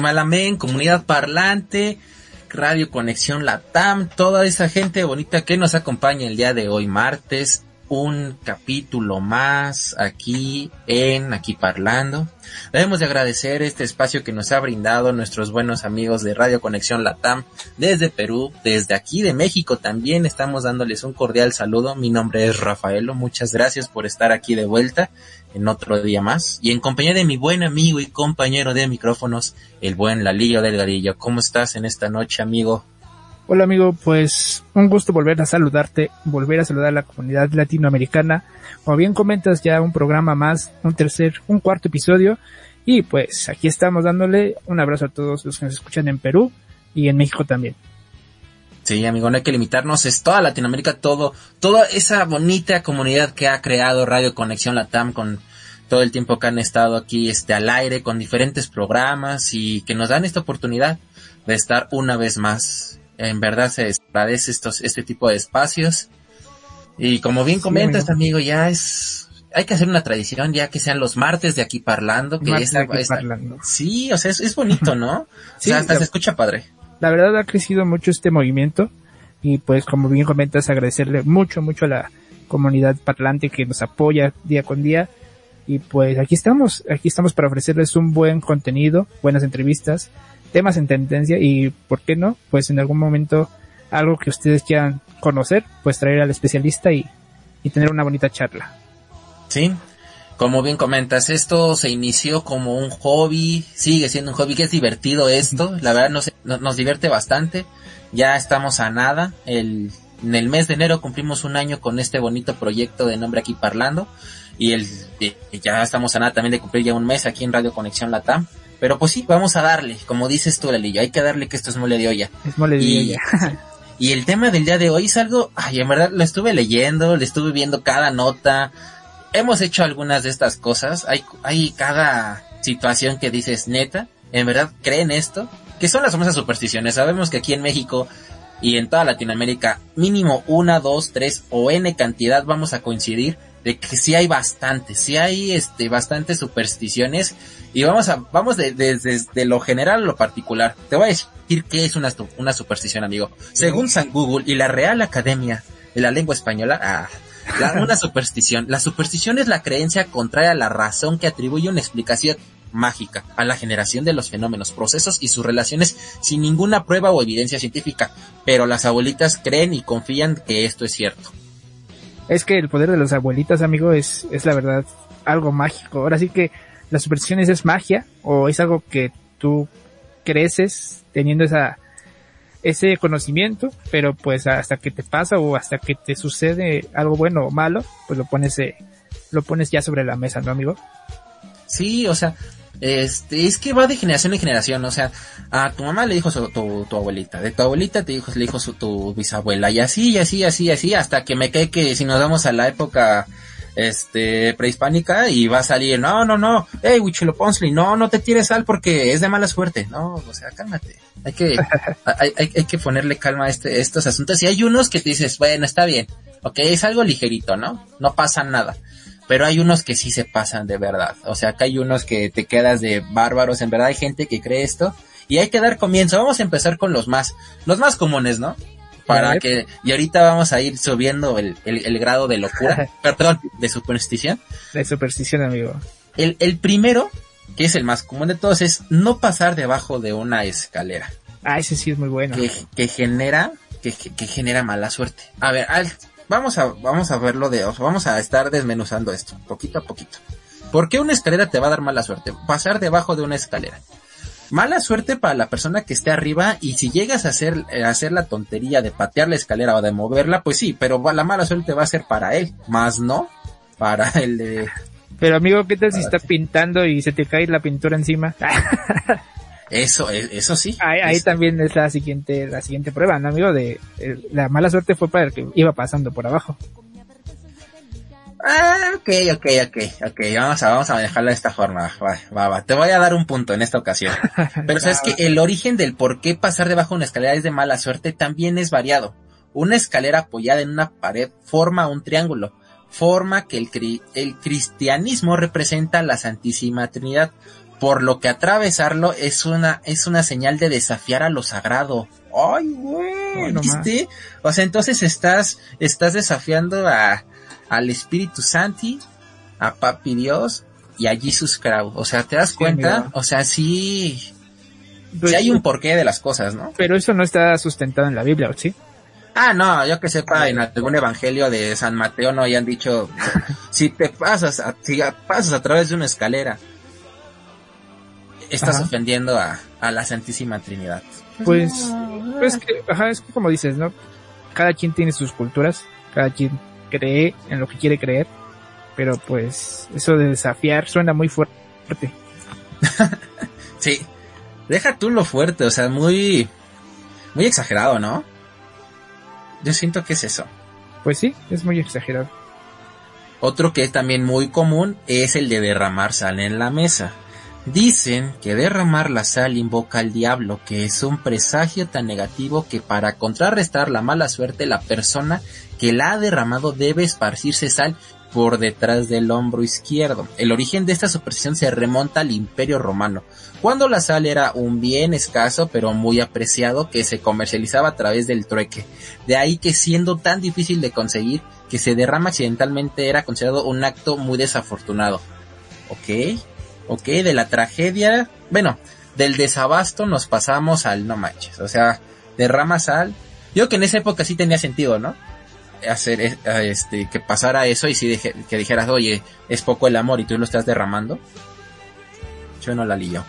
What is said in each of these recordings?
Malamén, comunidad parlante, Radio Conexión Latam, toda esa gente bonita que nos acompaña el día de hoy, martes, un capítulo más aquí en Aquí Parlando. Debemos de agradecer este espacio que nos ha brindado nuestros buenos amigos de Radio Conexión Latam desde Perú, desde aquí de México también estamos dándoles un cordial saludo. Mi nombre es Rafaelo, muchas gracias por estar aquí de vuelta en otro día más y en compañía de mi buen amigo y compañero de micrófonos, el buen Lalillo Delgadillo. ¿Cómo estás en esta noche, amigo? Hola amigo, pues un gusto volver a saludarte, volver a saludar a la comunidad latinoamericana. Como bien comentas, ya un programa más, un tercer, un cuarto episodio. Y pues aquí estamos dándole un abrazo a todos los que nos escuchan en Perú y en México también. Sí, amigo, no hay que limitarnos, es toda Latinoamérica, todo, toda esa bonita comunidad que ha creado Radio Conexión Latam con todo el tiempo que han estado aquí este al aire con diferentes programas y que nos dan esta oportunidad de estar una vez más en verdad se agradece estos, este tipo de espacios. Y como bien comentas, amigo. ya es, hay que hacer una tradición, ya que sean los martes de aquí parlando, que esa, sí, o sea, es, bonito, ¿no? sí, hasta se escucha padre. La verdad ha crecido mucho este movimiento y pues como bien comentas agradecerle mucho, mucho a la comunidad parlante que nos apoya día con día y pues aquí estamos, aquí estamos para ofrecerles un buen contenido, buenas entrevistas temas en tendencia y, ¿por qué no? Pues en algún momento algo que ustedes quieran conocer, pues traer al especialista y, y tener una bonita charla. Sí, como bien comentas, esto se inició como un hobby, sigue siendo un hobby que es divertido esto, la verdad nos, nos divierte bastante, ya estamos a nada, el, en el mes de enero cumplimos un año con este bonito proyecto de nombre aquí parlando y el, ya estamos a nada también de cumplir ya un mes aquí en Radio Conexión Latam pero pues sí, vamos a darle, como dices tú, Lelillo, hay que darle que esto es mole de olla. Es mole de y, olla. y el tema del día de hoy es algo, ay, en verdad lo estuve leyendo, le estuve viendo cada nota. Hemos hecho algunas de estas cosas, hay, hay cada situación que dices, neta, en verdad creen esto, que son las famosas supersticiones. Sabemos que aquí en México y en toda Latinoamérica, mínimo una, dos, tres o n cantidad vamos a coincidir de que sí hay bastante, sí hay este bastantes supersticiones y vamos a vamos desde lo general a lo particular. Te voy a decir qué es una, una superstición, amigo. Según San Google y la Real Academia de la Lengua Española, ah, una superstición. La superstición es la creencia contraria a la razón que atribuye una explicación mágica a la generación de los fenómenos, procesos y sus relaciones sin ninguna prueba o evidencia científica, pero las abuelitas creen y confían que esto es cierto. Es que el poder de los abuelitas, amigo, es, es la verdad algo mágico. Ahora sí que las supersticiones es magia o es algo que tú creces teniendo esa ese conocimiento, pero pues hasta que te pasa o hasta que te sucede algo bueno o malo, pues lo pones eh, lo pones ya sobre la mesa, ¿no, amigo? Sí, o sea, este, es que va de generación en generación, o sea, a tu mamá le dijo su, tu, tu, abuelita, de tu abuelita te dijo, le dijo su, tu bisabuela, y así, y así, y así, y así, hasta que me cae que si nos vamos a la época, este, prehispánica, y va a salir, no, no, no, hey, Ponsly, no, no te tires sal porque es de mala suerte, no, o sea, cálmate, hay que, hay, hay, hay, que ponerle calma a este, estos asuntos, y hay unos que te dices, bueno, está bien, ok, es algo ligerito, ¿no? No pasa nada pero hay unos que sí se pasan de verdad. O sea, acá hay unos que te quedas de bárbaros, en verdad hay gente que cree esto y hay que dar comienzo. Vamos a empezar con los más, los más comunes, ¿no? Para que, y ahorita vamos a ir subiendo el, el, grado de locura, perdón, de superstición. De superstición, amigo. El, el primero, que es el más común de todos, es no pasar debajo de una escalera. Ah, ese sí es muy bueno. Que, que genera, que, que, genera mala suerte. A ver, al, vamos a, vamos a verlo de, vamos a estar desmenuzando esto, poquito a poquito. ¿Por qué una escalera te va a dar mala suerte? Pasar debajo de una escalera. Mala suerte para la persona que esté arriba y si llegas a hacer, eh, hacer la tontería de patear la escalera o de moverla, pues sí, pero la mala suerte va a ser para él, más no para el de... Pero amigo, ¿qué tal si está pintando y se te cae la pintura encima? Eso, e, eso sí. Ahí, también es la siguiente, la siguiente prueba, ¿no, amigo? De, la mala suerte fue para el que iba pasando por abajo. Ah, ok, ok, ok, ok, vamos a, vamos a manejarlo de esta forma, va, va, va, te voy a dar un punto en esta ocasión. Pero sabes que el origen del por qué pasar debajo de una escalera es de mala suerte también es variado. Una escalera apoyada en una pared forma un triángulo, forma que el, cri- el cristianismo representa la Santísima Trinidad, por lo que atravesarlo es una, es una señal de desafiar a lo sagrado. Ay, güey, ¿viste? O sea, entonces estás, estás desafiando a, al Espíritu Santi, a Papi Dios y a Jesus Christ. O sea, ¿te das cuenta? O sea, sí, Pues, sí hay un porqué de las cosas, ¿no? Pero eso no está sustentado en la Biblia, ¿o ¿sí? Ah, no, yo que sepa, en algún evangelio de San Mateo no hayan dicho, si te pasas a, si pasas a través de una escalera, estás Ajá. ofendiendo a, a la Santísima Trinidad. Pues, pues que, ajá, es que como dices, ¿no? Cada quien tiene sus culturas, cada quien cree en lo que quiere creer, pero pues eso de desafiar suena muy fuerte. Sí, deja tú lo fuerte, o sea, muy, muy exagerado, ¿no? Yo siento que es eso. Pues sí, es muy exagerado. Otro que es también muy común es el de derramar sal en la mesa. Dicen que derramar la sal invoca al diablo, que es un presagio tan negativo que para contrarrestar la mala suerte la persona que la ha derramado debe esparcirse sal por detrás del hombro izquierdo. El origen de esta superstición se remonta al Imperio Romano, cuando la sal era un bien escaso pero muy apreciado que se comercializaba a través del trueque. De ahí que siendo tan difícil de conseguir, que se derrama accidentalmente era considerado un acto muy desafortunado. Ok, ok, de la tragedia, bueno, del desabasto nos pasamos al no manches, o sea, derrama sal. Yo que en esa época sí tenía sentido, ¿no? Hacer eh, este, que pasara eso y sí dije- que dijeras, oye, es poco el amor y tú lo estás derramando. Yo no la lío.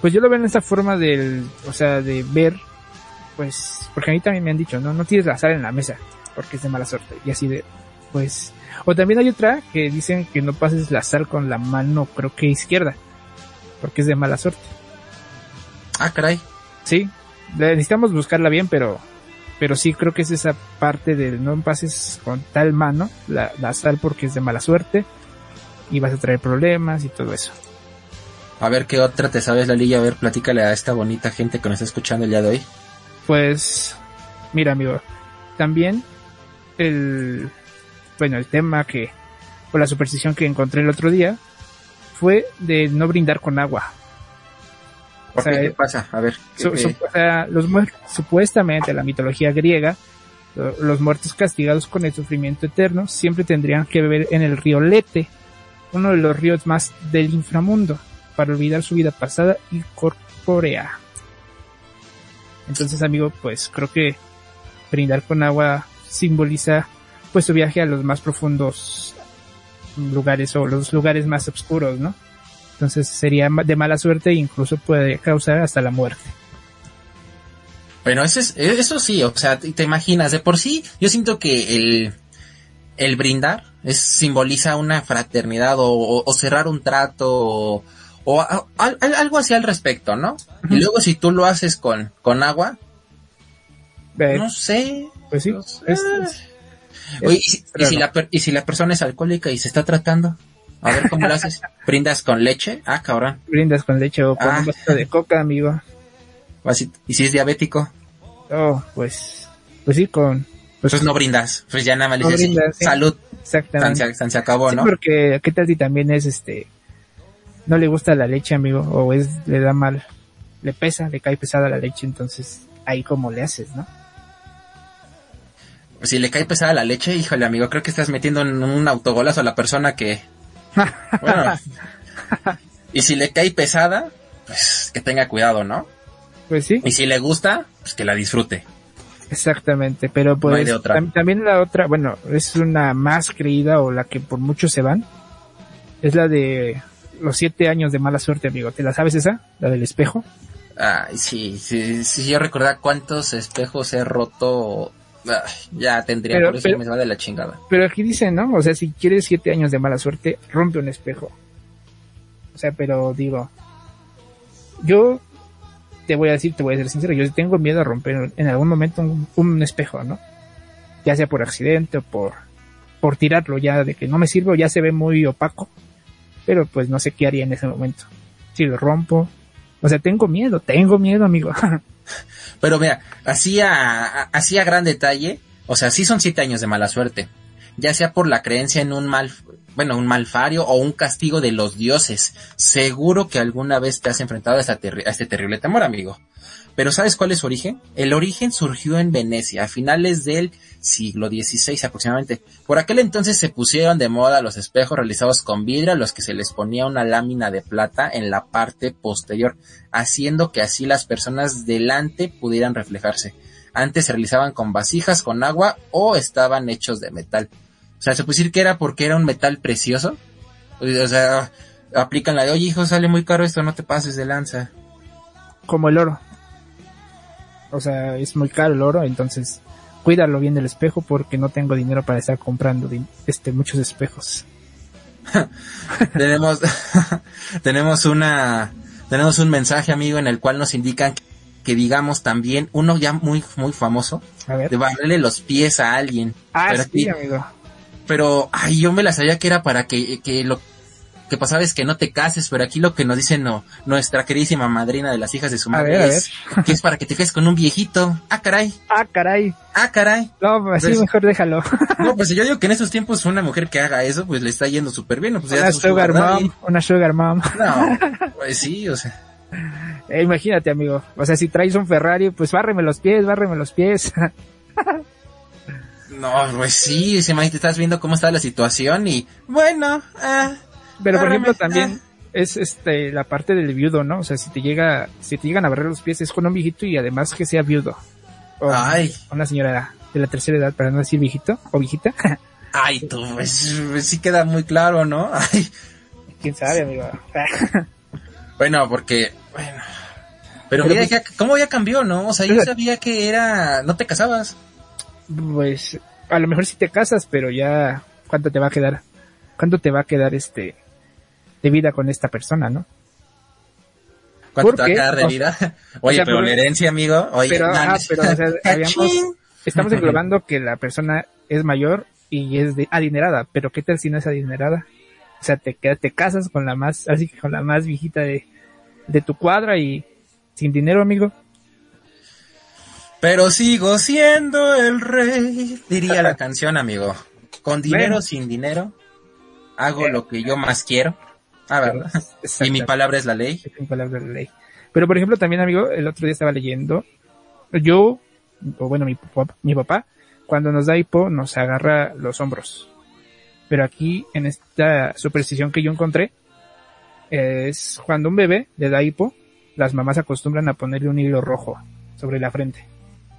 Pues yo lo veo en esta forma del, o sea, de ver, pues, porque a mí también me han dicho, no, no tienes la sal en la mesa, porque es de mala suerte, y así de, pues, o también hay otra que dicen que no pases la sal con la mano, creo que izquierda, porque es de mala suerte. Ah, caray. Sí, necesitamos buscarla bien, pero, pero sí creo que es esa parte del no pases con tal mano la, la sal porque es de mala suerte y vas a traer problemas y todo eso. A ver qué otra te sabes, Lalilla. A ver, platícale a esta bonita gente que nos está escuchando el día de hoy. Pues, mira amigo, también el, bueno, el tema que, o la superstición que encontré el otro día fue de no brindar con agua. ¿Por O sea, qué? ¿Qué eh, pasa? A ver. ¿qué- Su- qué- su- o sea, los muertos, supuestamente en la mitología griega, lo- los muertos castigados con el sufrimiento eterno siempre tendrían que beber en el río Lete, uno de los ríos más del inframundo, para olvidar su vida pasada y corpórea. Entonces, amigo, pues creo que brindar con agua simboliza pues su viaje a los más profundos lugares o los lugares más oscuros, ¿no? Entonces sería de mala suerte e incluso puede causar hasta la muerte. Bueno, eso, es, eso sí, o sea, te, te imaginas, de por sí, yo siento que el, el brindar es, simboliza una fraternidad o, o- o cerrar un trato o, o a- al- al- algo así al respecto, ¿no? Y luego si tú lo haces con, con agua, Eh, no sé. Pues sí, no sé. es- es- Oye, y, si- y raro. si la, y si la persona es alcohólica y se está tratando, a ver cómo lo haces. ¿Brindas con leche? Ah, cabrón. brindas con leche o con Ah. un vasito de coca, amigo. ¿Y si es diabético? Oh, pues, pues sí, con, pues Pues no brindas. Pues ya nada más le No dices brindas, sí. salud. Exactamente. se, acabó, Sí, ¿no? porque qué tal si también es este, no le gusta la leche, amigo, o es, le da mal, le pesa, le cae pesada la leche, entonces ahí como le haces, ¿no? Pues si le cae pesada la leche, híjole amigo, creo que estás metiendo en un autogolazo a la persona que... Bueno. y si le cae pesada, pues que tenga cuidado, ¿no? Pues sí, Y si le gusta, pues que la disfrute. exactamente, pero pues No tam- también la otra, bueno, es una más creída o la que por muchos se van, es la de los siete años de mala suerte, amigo. ¿Te la sabes esa? La del espejo. Ay, sí, sí, sí, yo recordaba cuántos espejos he roto. Ay, ya tendría, Pero- por eso pero- me va de la chingada. Pero aquí dice, ¿no? O sea, si quieres siete años de mala suerte, rompe un espejo. O sea, pero digo, yo te voy a decir, te voy a ser sincero, yo tengo miedo a romper en algún momento un, un espejo, ¿no? Ya sea por accidente o por, por tirarlo ya de que no me sirve o ya se ve muy opaco. Pero pues no sé qué haría en ese momento. Si lo rompo. O sea, tengo miedo, tengo miedo, amigo. Pero mira, así a, así a gran detalle, o sea, sí son siete años de mala suerte. Ya sea por la creencia en un mal, bueno, un malfario o un castigo de los dioses. Seguro que alguna vez te has enfrentado a este terrible temor, amigo. Pero ¿sabes cuál es su origen? El origen surgió en Venecia, a finales del siglo XVI aproximadamente. Por aquel entonces se pusieron de moda los espejos realizados con vidrio a los que se les ponía una lámina de plata en la parte posterior, haciendo que así las personas delante pudieran reflejarse. Antes se realizaban con vasijas con agua o estaban hechos de metal. O sea, se puede decir que era porque era un metal precioso. O sea, aplican la de, oye hijo, sale muy caro esto, no te pases de lanza. Como el oro. O sea, es muy caro el oro, entonces cuídalo bien del espejo porque no tengo dinero para estar comprando este muchos espejos. tenemos, tenemos una, tenemos un mensaje amigo en el cual nos indican que digamos también uno ya muy, muy famoso A ver. de barrerle los pies a alguien. Ah, pero, sí, aquí- amigo. pero, ay, yo me la sabía que era para que, que lo que pasaba es que no te cases, pero aquí lo que nos dice no, nuestra queridísima madrina de las hijas de su madre ver, es que es para que te cases con un viejito. Ah, caray, Ah, caray. ah, caray. No, pues así Pues- mejor déjalo. No, pues yo digo que en estos tiempos una mujer que haga eso, pues le está yendo súper bien. Pues una sugar daddy. mom, una sugar mom. No, pues sí, o sea. Eh, imagínate, amigo. O sea, si traes un Ferrari, pues bárreme los pies, bárreme los pies. No, pues sí, se imagínate, estás viendo cómo está la situación y bueno, ah, Pero por ejemplo también es este la parte del viudo, ¿no? O sea, si te llega, si te llegan a barrer los pies es con un viejito y además que sea viudo. O ay, una señora de la tercera edad, para no decir viejito o viejita. ay, tú, pues, pues sí queda muy claro, ¿no? Ay, Quién sabe, amigo. bueno, porque, bueno, pero, Pero mira, pues- ya, ¿cómo ya cambió, no? O sea, yo sabía que era, no te casabas. pues a lo mejor si te casas, pero ya cuánto te va a quedar, cuánto te va a quedar este de vida con esta persona, ¿no? ¿Cuánto ¿Por te va a quedar de vida? Oye, sea, pero la herencia, amigo, oye, pero, no, pero o sea, estamos englobando que la persona es mayor y es de adinerada, pero qué tal si no es adinerada? O sea, te te casas con la más, así que con la más viejita de, de tu cuadra y sin dinero, amigo. Pero sigo siendo el rey, diría la canción, amigo. Con dinero, Bueno. sin dinero, hago lo que yo más quiero. Ah, ¿verdad? Y mi palabra es la ley. Es un palabra de ley. Pero por ejemplo también amigo, el otro día estaba leyendo, yo, o bueno mi papá, mi papá, cuando nos da hipo nos agarra los hombros. Pero aquí en esta superstición que yo encontré, es cuando un bebé le da hipo, las mamás acostumbran a ponerle un hilo rojo sobre la frente.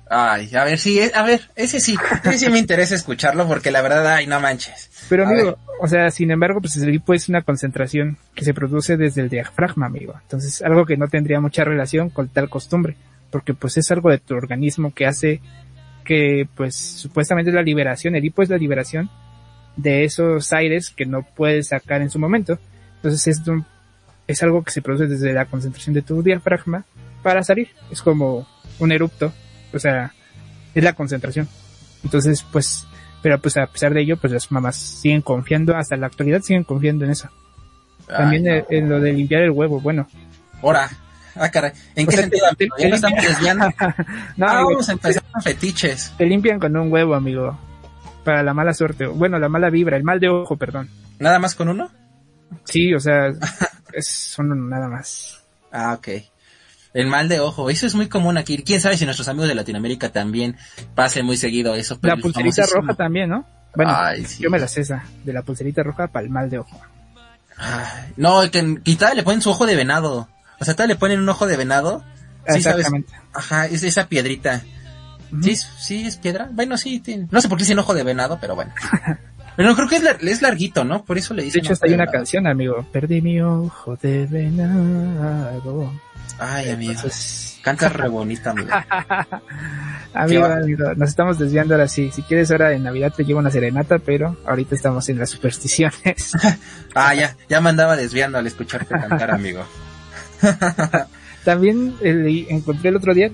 Ay, a ver, sí, eh, a ver, ese sí, ese sí me interesa escucharlo porque la verdad, ay, no manches. Pero amigo, o sea, sin embargo, pues el hipo es una concentración que se produce desde el diafragma, amigo. Entonces, algo que no tendría mucha relación con tal costumbre, porque pues es algo de tu organismo que hace que, pues, supuestamente es la liberación, el hipo es la liberación de esos aires que no puedes sacar en su momento. Entonces, es, un- es algo que se produce desde la concentración de tu diafragma para salir. Es como un erupto, o sea, es la concentración. Entonces, pues, pero pues a pesar de ello, pues las mamás siguen confiando, hasta la actualidad siguen confiando en eso. También en lo de limpiar el huevo, bueno. Ahora, ah, caray, ¿en O qué sea, sentido? te- te- estamos desviando. no, Ah, vamos a empezar con fetiches. te limpian con un huevo, amigo. Para la mala suerte. Bueno, la mala vibra, el mal de ojo, perdón. ¿Nada más con uno? Sí, o sea, es son nada más. Ah, ok. El mal de ojo, eso es muy común aquí. Quién sabe si nuestros amigos de Latinoamérica también pasen muy seguido eso. pero La pulserita roja también, ¿no? Bueno, Ay, sí. yo me la sé esa, de la pulserita roja para el mal de ojo. Ay, no, que quizá le ponen su ojo de venado. O sea, todavía le ponen un ojo de venado. Sí, sabes. Exactamente. Ajá, es esa piedrita. Sí, es- sí, es piedra. Bueno, sí, tiene- no sé por qué dicen ojo de venado, pero bueno. Pero no, creo que es, lar- es larguito, ¿no? Por eso le De dicen. hecho, ojo hasta hay de una canción, amigo. Perdí mi ojo de venado. Ay, amigo. Entonces, Cantas re bonito, amigo. Amigo, amigo, nos estamos desviando ahora sí. Si quieres ahora de Navidad te llevo una serenata, pero ahorita estamos en las supersticiones. Ah, ya, ya me andaba desviando al escucharte cantar, amigo. también encontré el otro día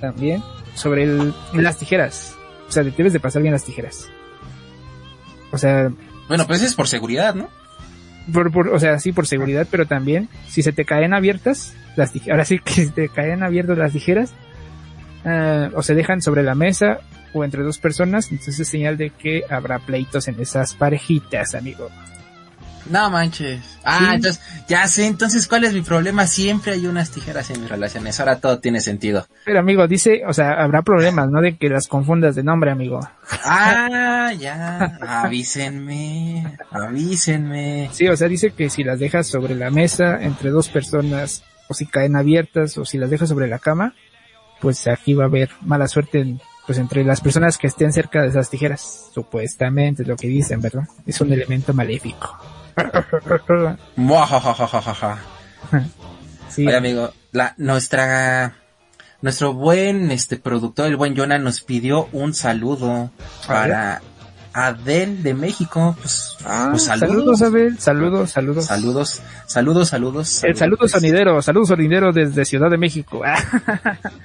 también sobre el, las tijeras. O sea, debes de pasar bien las tijeras. O sea, Bueno, pues es por seguridad, ¿no? por, por- o sea, sí por seguridad, pero también si se te caen abiertas las tijeras, ahora sí que si te caen abiertas las tijeras, eh, o se dejan sobre la mesa o entre dos personas, entonces es señal de que habrá pleitos en esas parejitas, amigo. No manches. Ah, Sí. entonces, ya sé, entonces, ¿cuál es mi problema? Siempre hay unas tijeras en mis relaciones. Ahora todo tiene sentido. Pero amigo, dice, o sea, habrá problemas, ¿no? De que las confundas de nombre, amigo. Ah, ya. Avísenme. Avísenme. Sí, o sea, dice que si las dejas sobre la mesa entre dos personas, o si caen abiertas, o si las dejas sobre la cama, pues aquí va a haber mala suerte en- pues entre las personas que estén cerca de esas tijeras. Supuestamente es lo que dicen, ¿verdad? Es un elemento maléfico. Sí, Oye, amigo, la, nuestra, nuestro buen, este, productor, el buen Jonah, nos pidió un saludo para Adel de México. Pues, Ah, pues saludos, Abel, saludos, saludos. Saludos, saludos, saludos. El saludo sonidero, saludo sonidero desde Ciudad de México.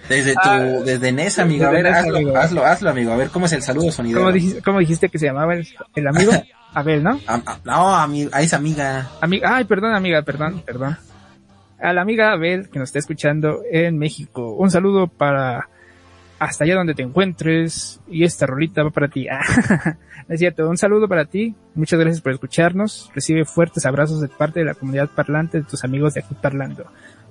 Desde tu, Ah, desde NES, amigo. A ver, NES, hazlo, amigo. hazlo, hazlo, amigo. A ver, ¿cómo es el saludo sonidero? ¿Cómo dijiste, cómo dijiste que se llamaba el, el amigo? Abel, ¿no? Ah, ah, no, amigo, a esa amiga. Amiga, ay, perdón, amiga, perdón, perdón. A la amiga Abel que nos está escuchando en México. Un saludo para hasta allá donde te encuentres. Y esta rolita va para ti. Es cierto, un saludo para ti. Muchas gracias por escucharnos. Recibe fuertes abrazos de parte de la comunidad parlante, de tus amigos de aquí parlando.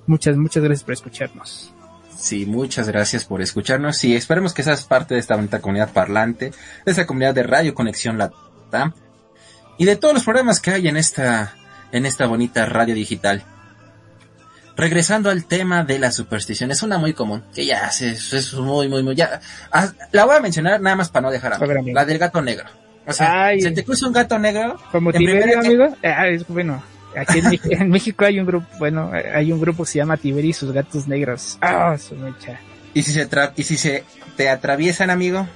Muchas, muchas gracias por escucharnos. Sí, muchas gracias por escucharnos y esperemos que seas parte de esta bonita comunidad parlante, de esta comunidad de Radio Conexión Latam y de todos los programas que hay en esta, en esta bonita radio digital. Regresando al tema de la superstición, es una muy común, que ya es, es muy, muy, muy, ya, ah, la voy a mencionar nada más para no dejar a la del gato negro. O sea, Ay. se te cruza un gato negro, Como Tiberio, amigo. Ah, es bueno. Aquí en, México hay un grupo, bueno, hay un grupo que se llama Tiberio y sus gatos negros. Ah, su mecha. y si se tra- y si se te atraviesan, amigo,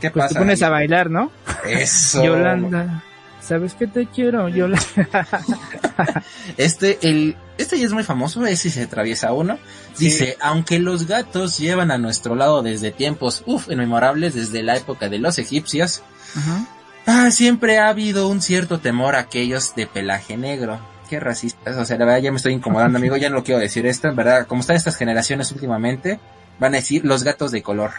¿qué Pues pasa? te pones a bailar, ¿no? Eso. Yolanda, ¿sabes que te quiero, Yolanda? Este, el, este ya es muy famoso, es si se atraviesa uno. Sí. Dice, aunque los gatos llevan a nuestro lado desde tiempos, uff, inmemorables, desde la época de los egipcios, ah, siempre ha habido un cierto temor a aquellos de pelaje negro. Qué racistas, o sea, la verdad ya me estoy incomodando, amigo, ya no lo quiero decir esto, en verdad, como están estas generaciones últimamente, van a decir los gatos de color.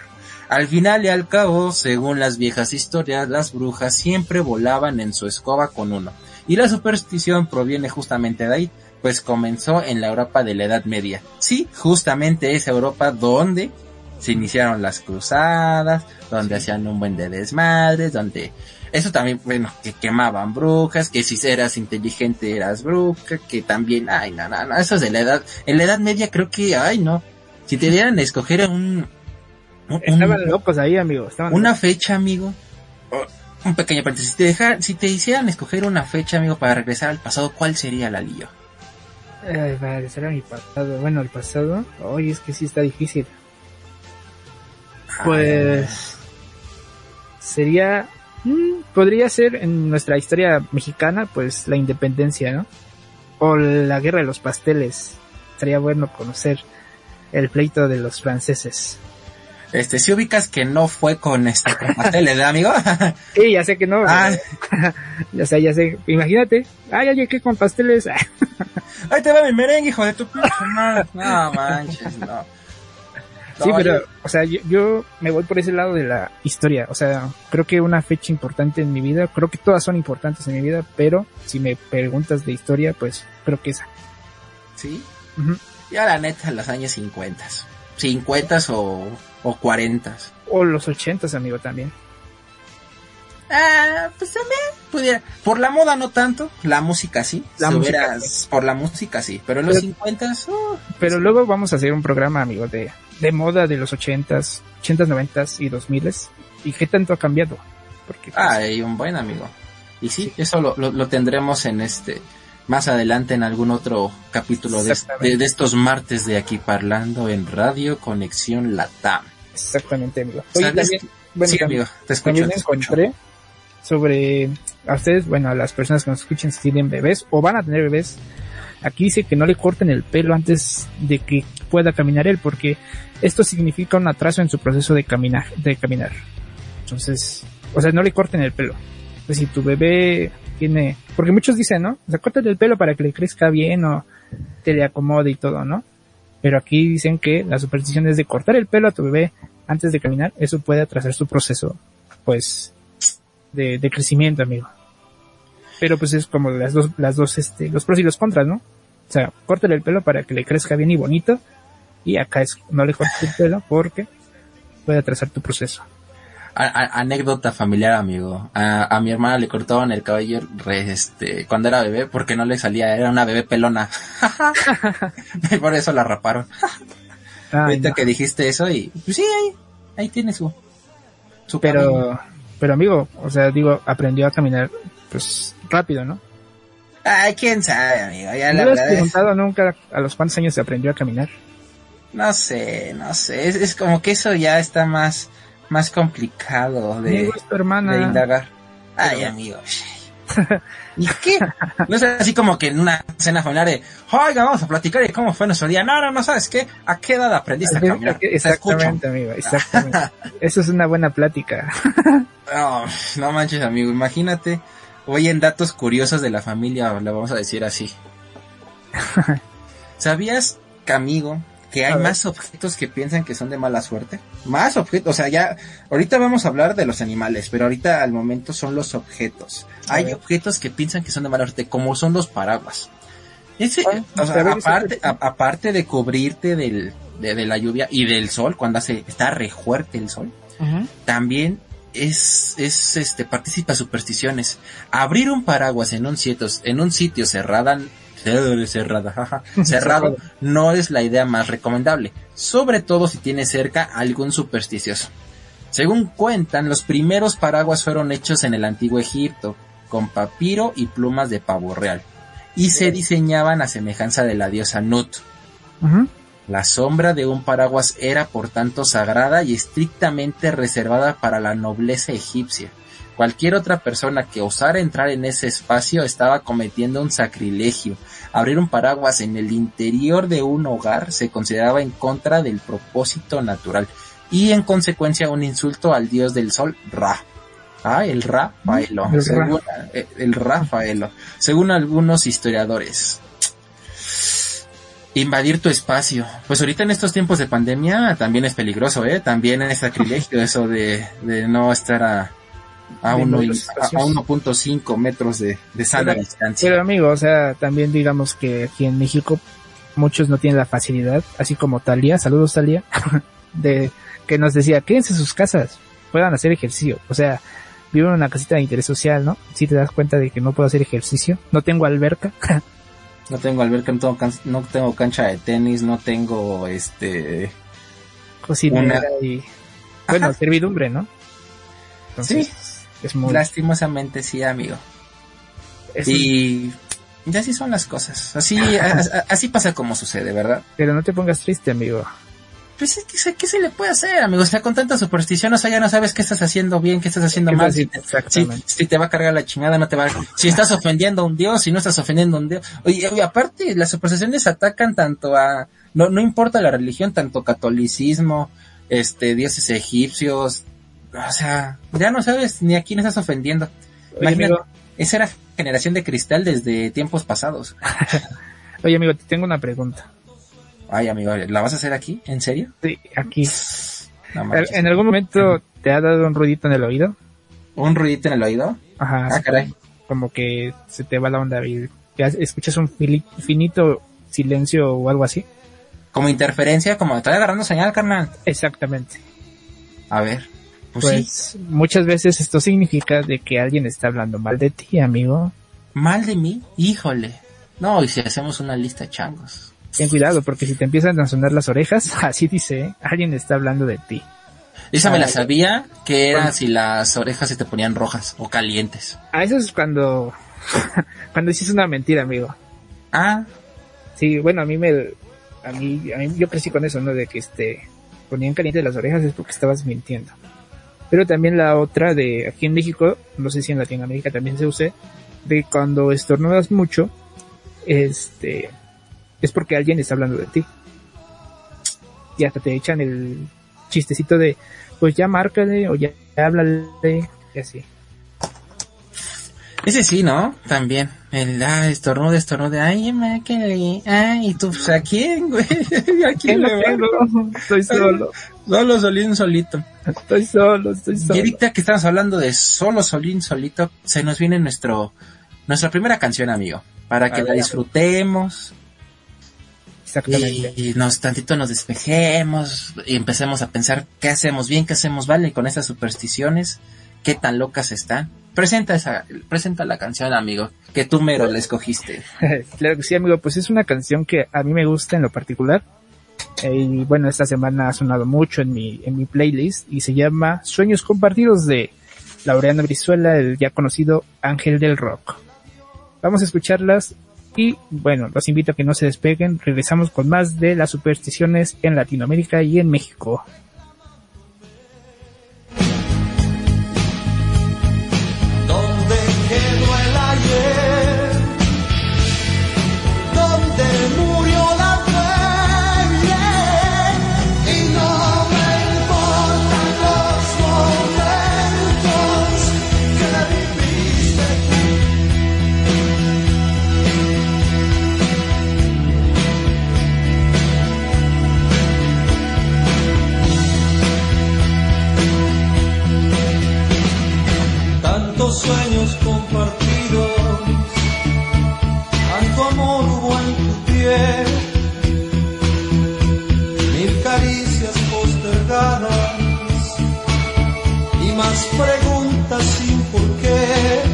Al final y al cabo, según las viejas historias, las brujas siempre volaban en su escoba con uno. Y la superstición proviene justamente de ahí, pues comenzó en la Europa de la Edad Media. Sí, justamente esa Europa donde se iniciaron las cruzadas, donde hacían un buen de desmadres, donde eso también, bueno, que quemaban brujas, que si eras inteligente eras bruja, que también, ay, no, no, no, eso es de la edad, en la Edad Media creo que, ay, no, si te dieran a escoger un, un- Estaban locos ahí, amigo. Estaban una locos. fecha, amigo, un pequeño paréntesis, si te deja, si te hicieran escoger una fecha, amigo, para regresar al pasado, ¿cuál sería la lío? Ay, vale, será mi pasado. Bueno, el pasado. Oye, es que sí está difícil. Pues. Sería. mm, podría ser en nuestra historia mexicana, pues la independencia, ¿no? O la guerra de los pasteles. Sería bueno conocer el pleito de los franceses. Este, si ubicas que no fue con este, con pasteles, ¿verdad, amigo? Sí, ya sé que no. Ah. ya sé, ya sé. Imagínate. Ay, oye, ¿qué con pasteles? Ahí te va mi merengue, hijo de tu pinche madre. No manches, no. Sí, pero, yo- o sea, yo, yo me voy por ese lado de la historia. O sea, creo que una fecha importante en mi vida, creo que todas son importantes en mi vida, pero si me preguntas de historia, pues creo que esa. Sí. Ujú. Ya la neta, los años 50. 50 o, o 40. O los ochentas, amigo, también. Ah, pues también pudiera. Por la moda no tanto, la música sí. La Si música, hubieras- Por la música sí, pero en los Pero- 50 uh, Pero luego vamos a hacer un programa, amigo, de, de moda de los ochentas, ochentas, noventas y dos miles. ¿Y qué tanto ha cambiado? Porque, pues, ah, hay un buen amigo. Y sí, eso lo, lo, lo tendremos en este más adelante en algún otro capítulo de, de, de estos martes de aquí parlando en Radio Conexión Latam. exactamente, amigo. Oye, ¿Sabes? también, bueno, sí, amigo, te escucho, También te escucho. encontré sobre a ustedes, bueno, a las personas que nos escuchen si tienen bebés o van a tener bebés. Aquí dice que no le corten el pelo antes de que pueda caminar él, porque esto significa un atraso en su proceso de caminar, de caminar. Entonces, o sea, no le corten el pelo. Pues si tu bebé tiene, porque muchos dicen, ¿no? O sea, el pelo para que le crezca bien o te le acomode y todo, ¿no? Pero aquí dicen que la superstición es de cortar el pelo a tu bebé antes de caminar. Eso puede atrasar su proceso, pues, de, de crecimiento, amigo. Pero pues es como las dos, las dos, este, los pros y los contras, ¿no? O sea, córtale el pelo para que le crezca bien y bonito. Y acá es, no le cortes el pelo porque puede atrasar tu proceso. A- a- anécdota familiar, amigo. A, a mi hermana le cortaban el cabello re- este, cuando era bebé porque no le salía, era una bebé pelona. y por eso la raparon. Ay, Ahorita no. que dijiste eso y pues sí, ahí, ahí tiene su, su. Pero, pero amigo, o sea, digo, aprendió a caminar, pues, rápido, ¿no? Ay, quién sabe, amigo. Ya ¿No la le has es- preguntado nunca a los cuántos años se aprendió a caminar? no sé, no sé. Es, es como que eso ya está más, más complicado de, Amigo, es tu de hermana. indagar. Ay, Pero- amigo. ¿Y qué? No es así como que en una cena familiar de, oiga, vamos a platicar de cómo fue nuestro día. No, no, no, ¿sabes qué? ¿A qué edad aprendiste a caminar? Exactamente, amigo, exactamente. Eso es una buena plática. No, no manches, amigo. Imagínate. Hoy en datos curiosos de la familia, le vamos a decir así. ¿Sabías, que, amigo, que hay A ver. más objetos que piensan que son de mala suerte? Más objetos, o sea, ya, ahorita vamos a hablar de los animales, pero ahorita al momento son los objetos. A Hay ver. objetos que piensan que son de mala suerte, como son los paraguas. Ese, Ah, o sea, aparte, a- aparte de cubrirte del, de, de la lluvia y del sol, cuando hace, está re fuerte el sol, también es, es este, participa supersticiones. Abrir un paraguas en un sitio, en un sitio cerrada, cerrada, jaja, cerrado, no es la idea más recomendable, sobre todo si tiene cerca algún supersticioso. Según cuentan, los primeros paraguas fueron hechos en el antiguo Egipto, con papiro y plumas de pavo real, y se diseñaban a semejanza de la diosa Nut. La sombra de un paraguas era por tanto sagrada y estrictamente reservada para la nobleza egipcia. Cualquier otra persona que osara entrar en ese espacio estaba cometiendo un sacrilegio. Abrir un paraguas en el interior de un hogar se consideraba en contra del propósito natural y en consecuencia un insulto al dios del sol, Ra. Ah, el Rafaelo. El Ra. Según, eh, el Rafaelo. Según algunos historiadores. Invadir tu espacio. Pues ahorita en estos tiempos de pandemia también es peligroso, ¿eh? También es sacrilegio eso de, de no estar a, a, Viendo uno y- los a, espacios. a 1.5 metros de, de sana Pero- distancia. Pero amigo, o sea, también digamos que aquí en México muchos no tienen la facilidad, así como Talía, saludos Talía, de que nos decía, quédense en sus casas, puedan hacer ejercicio. O sea, vivo en una casita de interés social, ¿no? Si te das cuenta de que no puedo hacer ejercicio, no tengo alberca, No tengo alberca, no tengo, can- no tengo cancha de tenis, no tengo este... cocinera Una- y, bueno, servidumbre, ¿no? Entonces, es muy, Lastimosamente sí, amigo. es- Y... Y así son las cosas. Así, a- a- así pasa como sucede, ¿verdad? pero no te pongas triste, amigo. Pues es que, ¿qué se le puede hacer, amigo? O sea, con tanta superstición, o sea, ya no sabes qué estás haciendo bien, qué estás haciendo ¿Qué mal. Si si, te va a cargar la chingada, no te va a... Si estás ofendiendo a un dios, si no estás ofendiendo a un dios. Oye, y aparte, las supersticiones atacan tanto a... No, no importa la religión, tanto catolicismo, este, dioses egipcios. O sea, ya no sabes ni a quién estás ofendiendo. Oye, Imagínate, amigo, esa era generación de cristal desde tiempos pasados. oye, amigo, te tengo una pregunta. Ay, amigo, ¿la vas a hacer aquí? ¿En serio? Sí, aquí. No. ¿En algún momento te ha dado un ruidito en el oído? ¿Un ruidito en el oído? Ajá. Ah, caray. Como que se te va la onda y ya escuchas un finito silencio o algo así. Como interferencia, como estoy agarrando señal, carnal. Exactamente. A ver. Pues, Pues sí. muchas veces esto significa de que alguien está hablando mal de ti, amigo. Mal de mí, híjole. No, y si hacemos una lista, changos. Ten cuidado porque si te empiezan a sonar las orejas, así dice, alguien está hablando de ti. Esa me la Ah, sabía, que era bueno. si las orejas se te ponían rojas o calientes. Ah, eso es cuando, cuando dices una mentira, amigo. Ah, Sí, bueno, a mí me, a mí, a mí yo crecí con eso, ¿no? De que este, ponían caliente las orejas es porque estabas mintiendo. Pero también la otra de aquí en México, no sé si en Latinoamérica también se use, de cuando estornudas mucho, este, es porque alguien está hablando de ti. Y hasta te echan el chistecito de, pues ya márcale o ya háblale, y así. Ese sí, ¿no? También. El, ah, estornude, estornude. Ay, me que Ay, ¿y tú, pues, ¿a quién, güey? ¿A quién le tengo? Estoy solo. Solo, solín, solito. Estoy solo, estoy solo. Y ahorita que estamos hablando de solo, solín, solito, se nos viene nuestro, nuestra primera canción, amigo. Para que la disfrutemos Exactamente. y nos tantito nos despejemos y empecemos a pensar qué hacemos bien, qué hacemos mal y con esas supersticiones, qué tan locas están. Presenta esa, presenta la canción, amigo, que tú mero la escogiste. claro que sí, amigo. Pues es una canción que a mí me gusta en lo particular. Eh, y bueno, esta semana ha sonado mucho en mi, en mi playlist y se llama Sueños Compartidos de Laureano Brizuela, el ya conocido Ángel del Rock. Vamos a escucharlas y bueno, los invito a que no se despeguen. Regresamos con más de las supersticiones en Latinoamérica y en México. Preguntas sin por qué.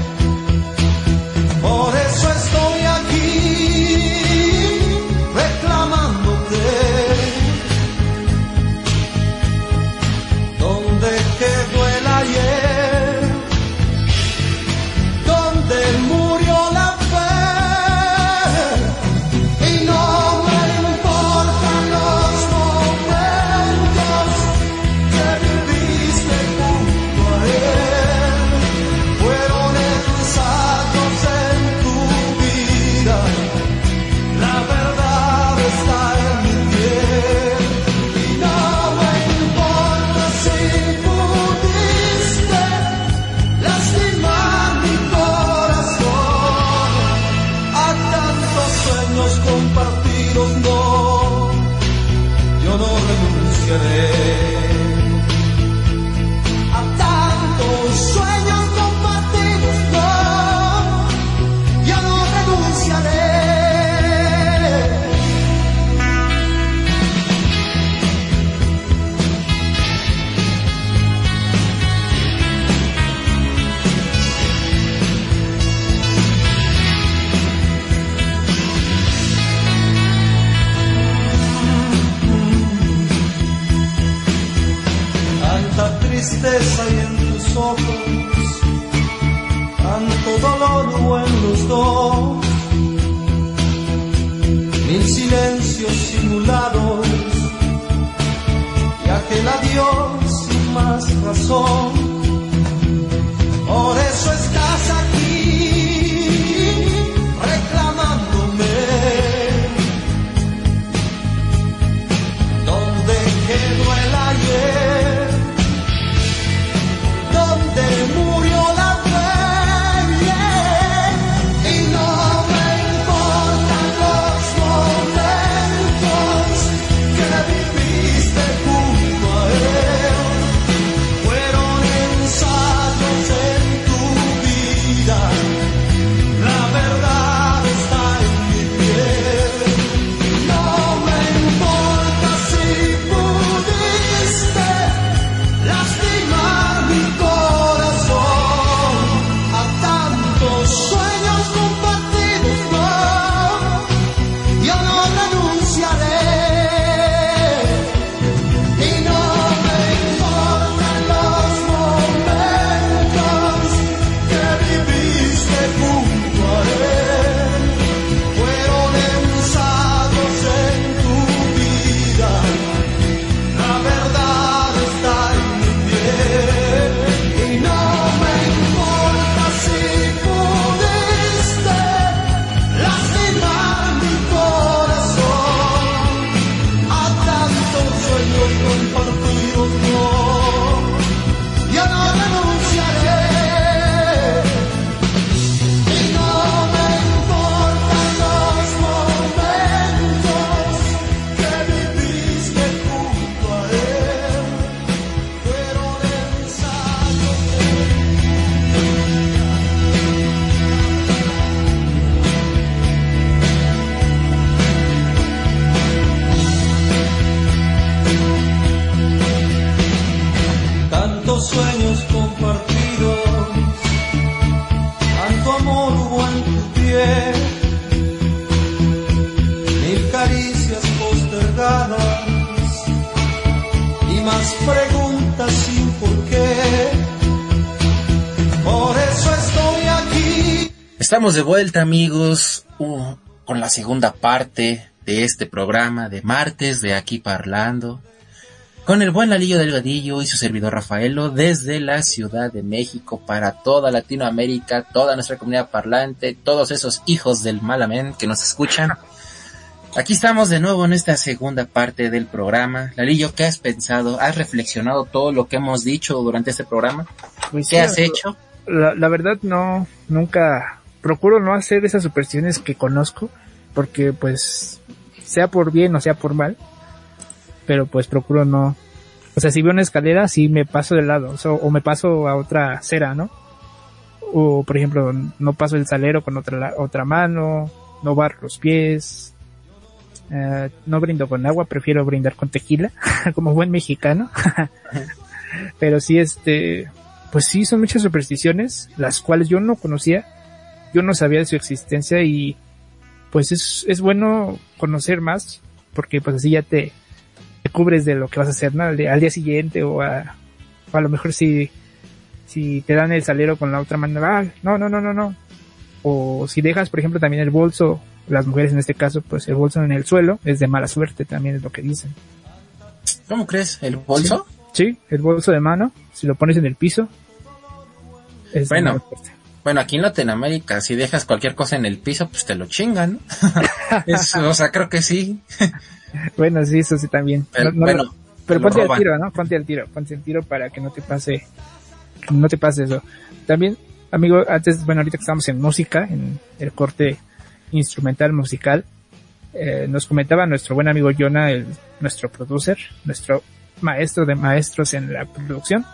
Estamos de vuelta amigos uh, con la segunda parte de este programa de martes de aquí parlando con el buen Lalillo Delgadillo y su servidor Rafaelo desde la Ciudad de México para toda Latinoamérica, toda nuestra comunidad parlante, todos esos hijos del Malamen que nos escuchan. Aquí estamos de nuevo en esta segunda parte del programa. Lalillo, ¿qué has pensado? ¿Has reflexionado todo lo que hemos dicho durante este programa? Pues ¿Qué sí, has hecho? La, la verdad no, nunca, procuro no hacer esas supersticiones que conozco, porque pues, sea por bien o sea por mal, pero pues procuro no, o sea, si veo una escalera, sí me paso de lado, o, me paso a otra acera, ¿no? O, por ejemplo, no paso el salero con otra, otra mano, no barro los pies, eh, no brindo con agua, prefiero brindar con tequila, como buen mexicano. Pero sí, este, pues sí, son muchas supersticiones, las cuales yo no conocía, yo no sabía de su existencia y pues es, es bueno conocer más, porque pues así ya te, te cubres de lo que vas a hacer, ¿no? Al, día, al día siguiente o a, o a lo mejor si, si te dan el salero con la otra mano, ah, no, no, no, no, no. O si dejas, por ejemplo, también el bolso, las mujeres en este caso, pues el bolso en el suelo es de mala suerte, también es lo que dicen. ¿Cómo crees? ¿El bolso? Sí, el bolso de mano, si lo pones en el piso, es de Bueno. mala suerte. Bueno, aquí en Latinoamérica, si dejas cualquier cosa en el piso, pues te lo chingan. o sea, creo que sí. Bueno, sí, eso sí también. Pero, No- no- bueno, pero te lo ponte al tiro, ¿no? Ponte al tiro, ponte al tiro para que no te pase, no te pase eso. También, amigo, antes, bueno, ahorita que estamos en música, en el corte instrumental musical, eh, nos comentaba nuestro buen amigo Jonah, el, nuestro producer, nuestro maestro de maestros en la producción,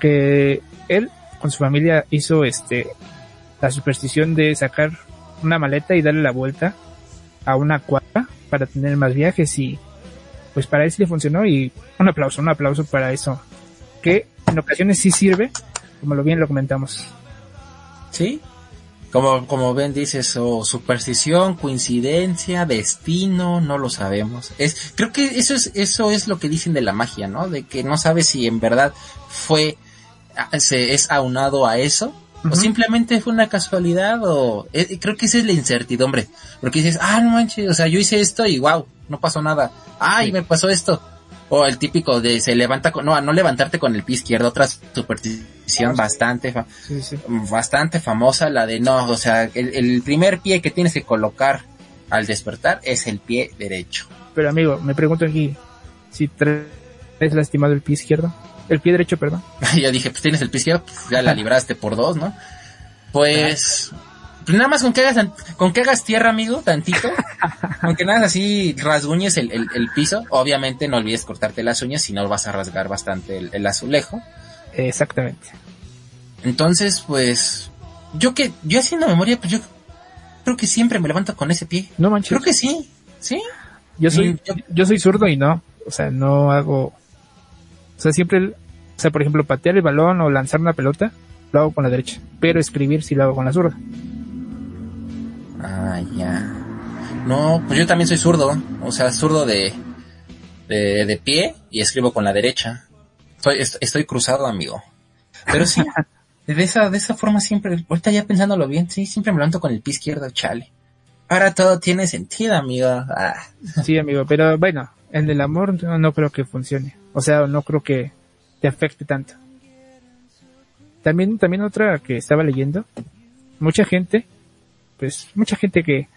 que él con su familia hizo este la superstición de sacar una maleta y darle la vuelta a una cuadra para tener más viajes y pues para él sí le funcionó y un aplauso, un aplauso para eso. Que en ocasiones sí sirve, como lo bien lo comentamos. Sí. Como, como ven, dices, o superstición, coincidencia, destino, no lo sabemos. Es, creo que eso es, eso es lo que dicen de la magia, ¿no? De que no sabes si en verdad fue, se es aunado a eso, o simplemente fue una casualidad, o, eh, creo que esa es la incertidumbre. Porque dices, ah, no manches, o sea, yo hice esto y wow, no pasó nada. Ay, Sí. me pasó esto. O el típico de se levanta con, no, a no levantarte con el pie izquierdo, otra superstición bastante, fa- Sí, sí. bastante famosa, la de no, o sea, el, el primer pie que tienes que colocar al despertar es el pie derecho. Pero amigo, me pregunto aquí, si traes lastimado el pie izquierdo, el pie derecho, perdón. Yo dije, pues tienes el pie izquierdo, pues, ya la libraste por dos, ¿no? Pues, pues nada más con que hagas, con que hagas tierra, amigo, tantito, con que nada así rasguñes el, el, el piso, obviamente no olvides cortarte las uñas, si no vas a rasgar bastante el, el azulejo. Exactamente. Entonces, pues, yo que, yo haciendo memoria, pues yo creo que siempre me levanto con ese pie. No manches. Creo que sí, sí. Yo soy, Mm, yo- yo soy zurdo y no, o sea, no hago, sea, siempre, o sea, por ejemplo, patear el balón o lanzar una pelota, lo hago con la derecha, pero escribir sí lo hago con la zurda. Ah, ya. No, pues yo también soy zurdo, o sea, zurdo de, de, de pie y escribo con la derecha. Soy, est- estoy cruzado, amigo. Pero sí, de esa, de esa forma siempre, ahorita ya pensándolo bien, sí, siempre me levanto con el pie izquierdo, chale. Ahora todo tiene sentido, amigo. Ah, Sí, amigo, pero bueno, en el amor no, no creo que funcione, o sea, no creo que te afecte tanto. También, también otra que estaba leyendo, mucha gente, pues, mucha gente que,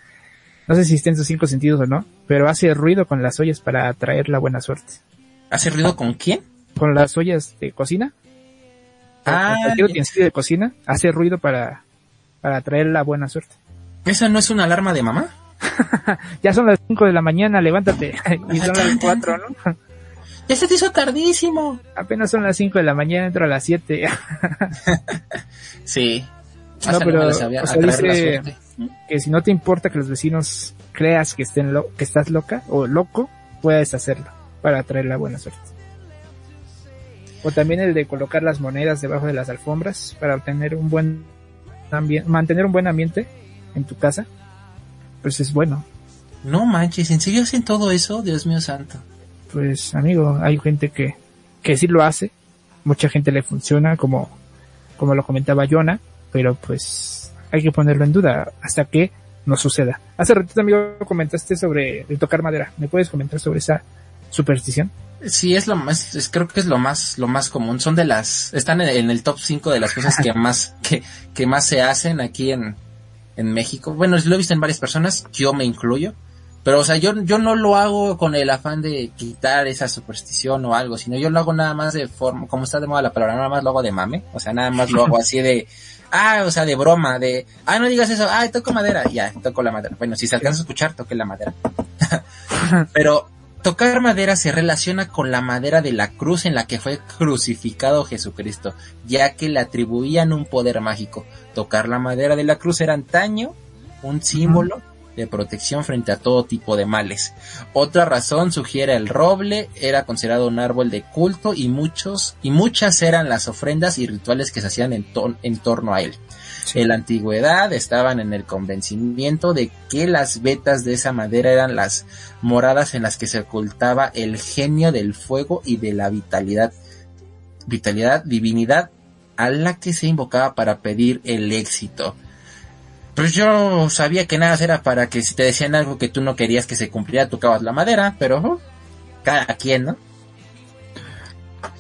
no sé si está en sus cinco sentidos o no, pero hace ruido con las ollas para atraer la buena suerte. ¿Hace ruido con quién? Con las ollas de cocina, Ah, con cualquier utensilio de cocina, hace ruido para, para atraer la buena suerte. ¿Eso no es una alarma de mamá? Ya son las 5 de la mañana, levántate. y son las 4, ¿no? Ya se te hizo tardísimo. Apenas son las 5 de la mañana, entro a las 7. Sí. No, pero, o sea, dice- que si no te importa que los vecinos creas que estén lo que estás loca o loco, puedes hacerlo para atraer la buena suerte. O también el de colocar las monedas debajo de las alfombras para obtener un buen mantener un buen ambiente en tu casa. Pues es bueno. No manches, ¿en serio hacen todo eso? Dios mío santo. Pues amigo, hay gente que, que sí lo hace. Mucha gente le funciona como, como lo comentaba Jonah, pero pues hay que ponerlo en duda hasta que no suceda. Hace ratito amigo comentaste sobre el tocar madera. ¿Me puedes comentar sobre esa superstición? Sí, es lo más, es, creo que es lo más, lo más común. Son de las, están en, el top 5 de las cosas que más, que, que más se hacen aquí en, en México. Bueno, lo he visto en varias personas, yo me incluyo. Pero, o sea, yo, yo no lo hago con el afán de quitar esa superstición o algo, sino yo lo hago nada más de forma, como está de moda la palabra, nada más lo hago de mame. O sea, nada más lo hago así de, ah, o sea, de broma, de, ah, no digas eso, ah, toco madera, ya, toco la madera. Bueno, si se alcanza a escuchar, toque la madera. Pero tocar madera se relaciona con la madera de la cruz en la que fue crucificado Jesucristo, ya que le atribuían un poder mágico. Tocar la madera de la cruz era antaño un símbolo de protección frente a todo tipo de males. Otra razón sugiere el roble era considerado un árbol de culto y muchos y muchas eran las ofrendas y rituales que se hacían en, en torno a él. En la antigüedad estaban en el convencimiento de que las vetas de esa madera eran las moradas en las que se ocultaba el genio del fuego y de la vitalidad, vitalidad, divinidad a la que se invocaba para pedir el éxito. Pues yo sabía que nada era para que si te decían algo que tú no querías que se cumpliera, tocabas la madera, pero uh, cada quien, ¿no?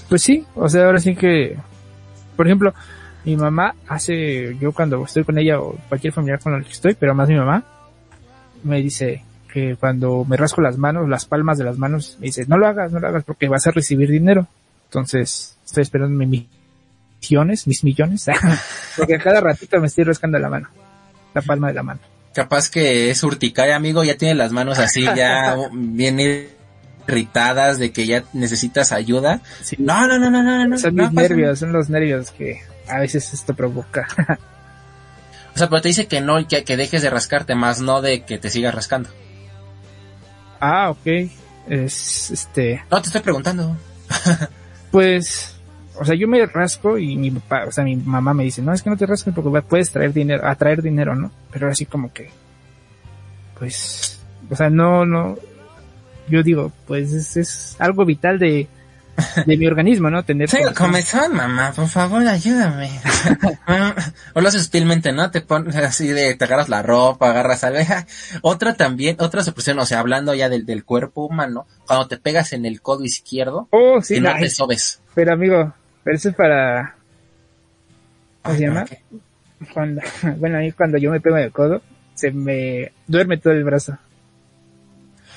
Pues sí, o sea, ahora sí que, por ejemplo, mi mamá hace, yo cuando estoy con ella o cualquier familiar con el que estoy, pero más mi mamá, me dice que cuando me rasco las manos, las palmas de las manos, me dice, no lo hagas, no lo hagas porque vas a recibir dinero. Entonces, estoy esperando mis millones, mis millones, porque cada ratito me estoy rascando la mano la palma de la mano. Capaz que es urticaria, amigo, ya tiene las manos así, ya bien irritadas de que ya necesitas ayuda. No, no, no, no, no, no. Son mis nervios, son los nervios que a veces esto provoca. o sea, pero te dice que no, que, que dejes de rascarte, más no de que te sigas rascando. Ah, ok. Es, este... No, te estoy preguntando. pues, o sea, yo me rasco y mi papá, o sea, mi mamá me dice, no, es que no te rasques porque puedes traer dinero, atraer dinero, ¿no? Pero así como que, pues, o sea, no, no, yo digo, pues es, es algo vital de, de mi organismo, ¿no? Tener comezón, mamá, por favor, ayúdame. o lo haces sutilmente, ¿no? Te pones así de, te agarras la ropa, agarras alveja. Otra también, otra supresión, o sea, hablando ya del, del cuerpo humano, cuando te pegas en el codo izquierdo, oh, sí, y no te sobes. Pero amigo, pero eso es para... ¿Cómo se llama? Cuando, bueno, ahí cuando yo me pego en el codo, se me duerme todo el brazo.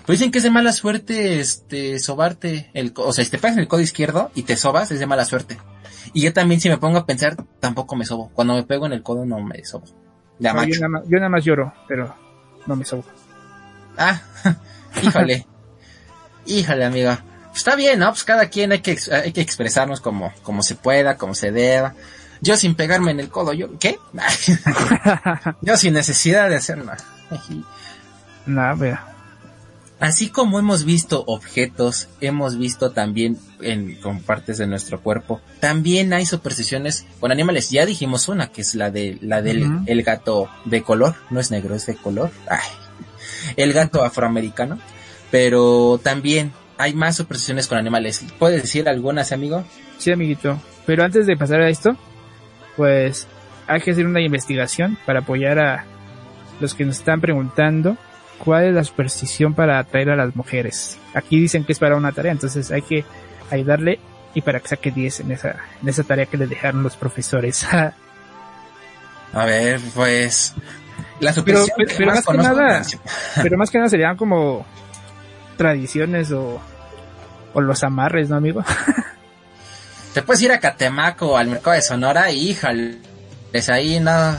Pues dicen que es de mala suerte, este, sobarte el, o sea, si te pegas en el codo izquierdo y te sobas, es de mala suerte. Y yo también, si me pongo a pensar, tampoco me sobo. Cuando me pego en el codo, no me sobo. yo, nada más, yo nada más lloro, pero no me sobo. Ah, híjole. híjole, amiga está bien, ¿no? Pues cada quien hay que, hay que expresarnos como, como se pueda, como se deba. Yo sin pegarme en el codo, yo, ¿qué? yo sin necesidad de hacer nada. Nada. Así como hemos visto objetos, hemos visto también en, con partes de nuestro cuerpo, también hay supersticiones con animales. Ya dijimos una, que es la de, la del el gato de color, no es negro, es de color. Ay, el gato afroamericano. Pero también hay más supersticiones con animales. ¿Puedes decir algunas, amigo? Sí, amiguito. Pero antes de pasar a esto, pues hay que hacer una investigación para apoyar a los que nos están preguntando cuál es la superstición para atraer a las mujeres. Aquí dicen que es para una tarea, entonces hay que ayudarle y para que saque 10 en esa, en esa tarea que le dejaron los profesores. a ver, pues la superstición pero, más, que nada, pero más que nada serían como tradiciones o, o los amarres, ¿no, amigo? Te puedes ir a Catemaco, al mercado de Sonora, y híjole, es ahí no,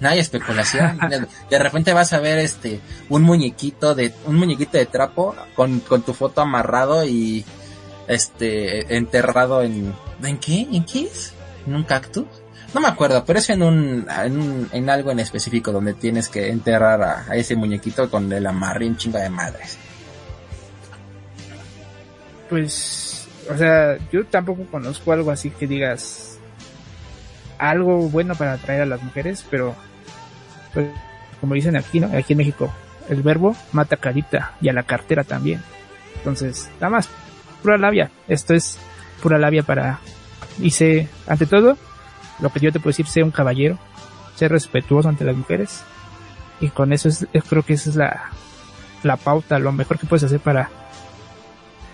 no hay especulación. De, repente vas a ver este, un muñequito de, un muñequito de trapo con, con tu foto amarrado y, este, enterrado en, ¿en qué? ¿En qué es? ¿En un cactus? No me acuerdo, pero es en un, en, en algo en específico donde tienes que enterrar a, a ese muñequito con el amarre un chingo de madres pues o sea, yo tampoco conozco algo así que digas algo bueno para atraer a las mujeres, pero pues como dicen aquí, ¿no? Aquí en México, el verbo mata carita y a la cartera también. Entonces, nada más, pura labia. Esto es pura labia para, sé, ante todo, lo que yo te puedo decir, sé un caballero, sé respetuoso ante las mujeres. Y con eso es, creo que esa es la, la pauta, lo mejor que puedes hacer para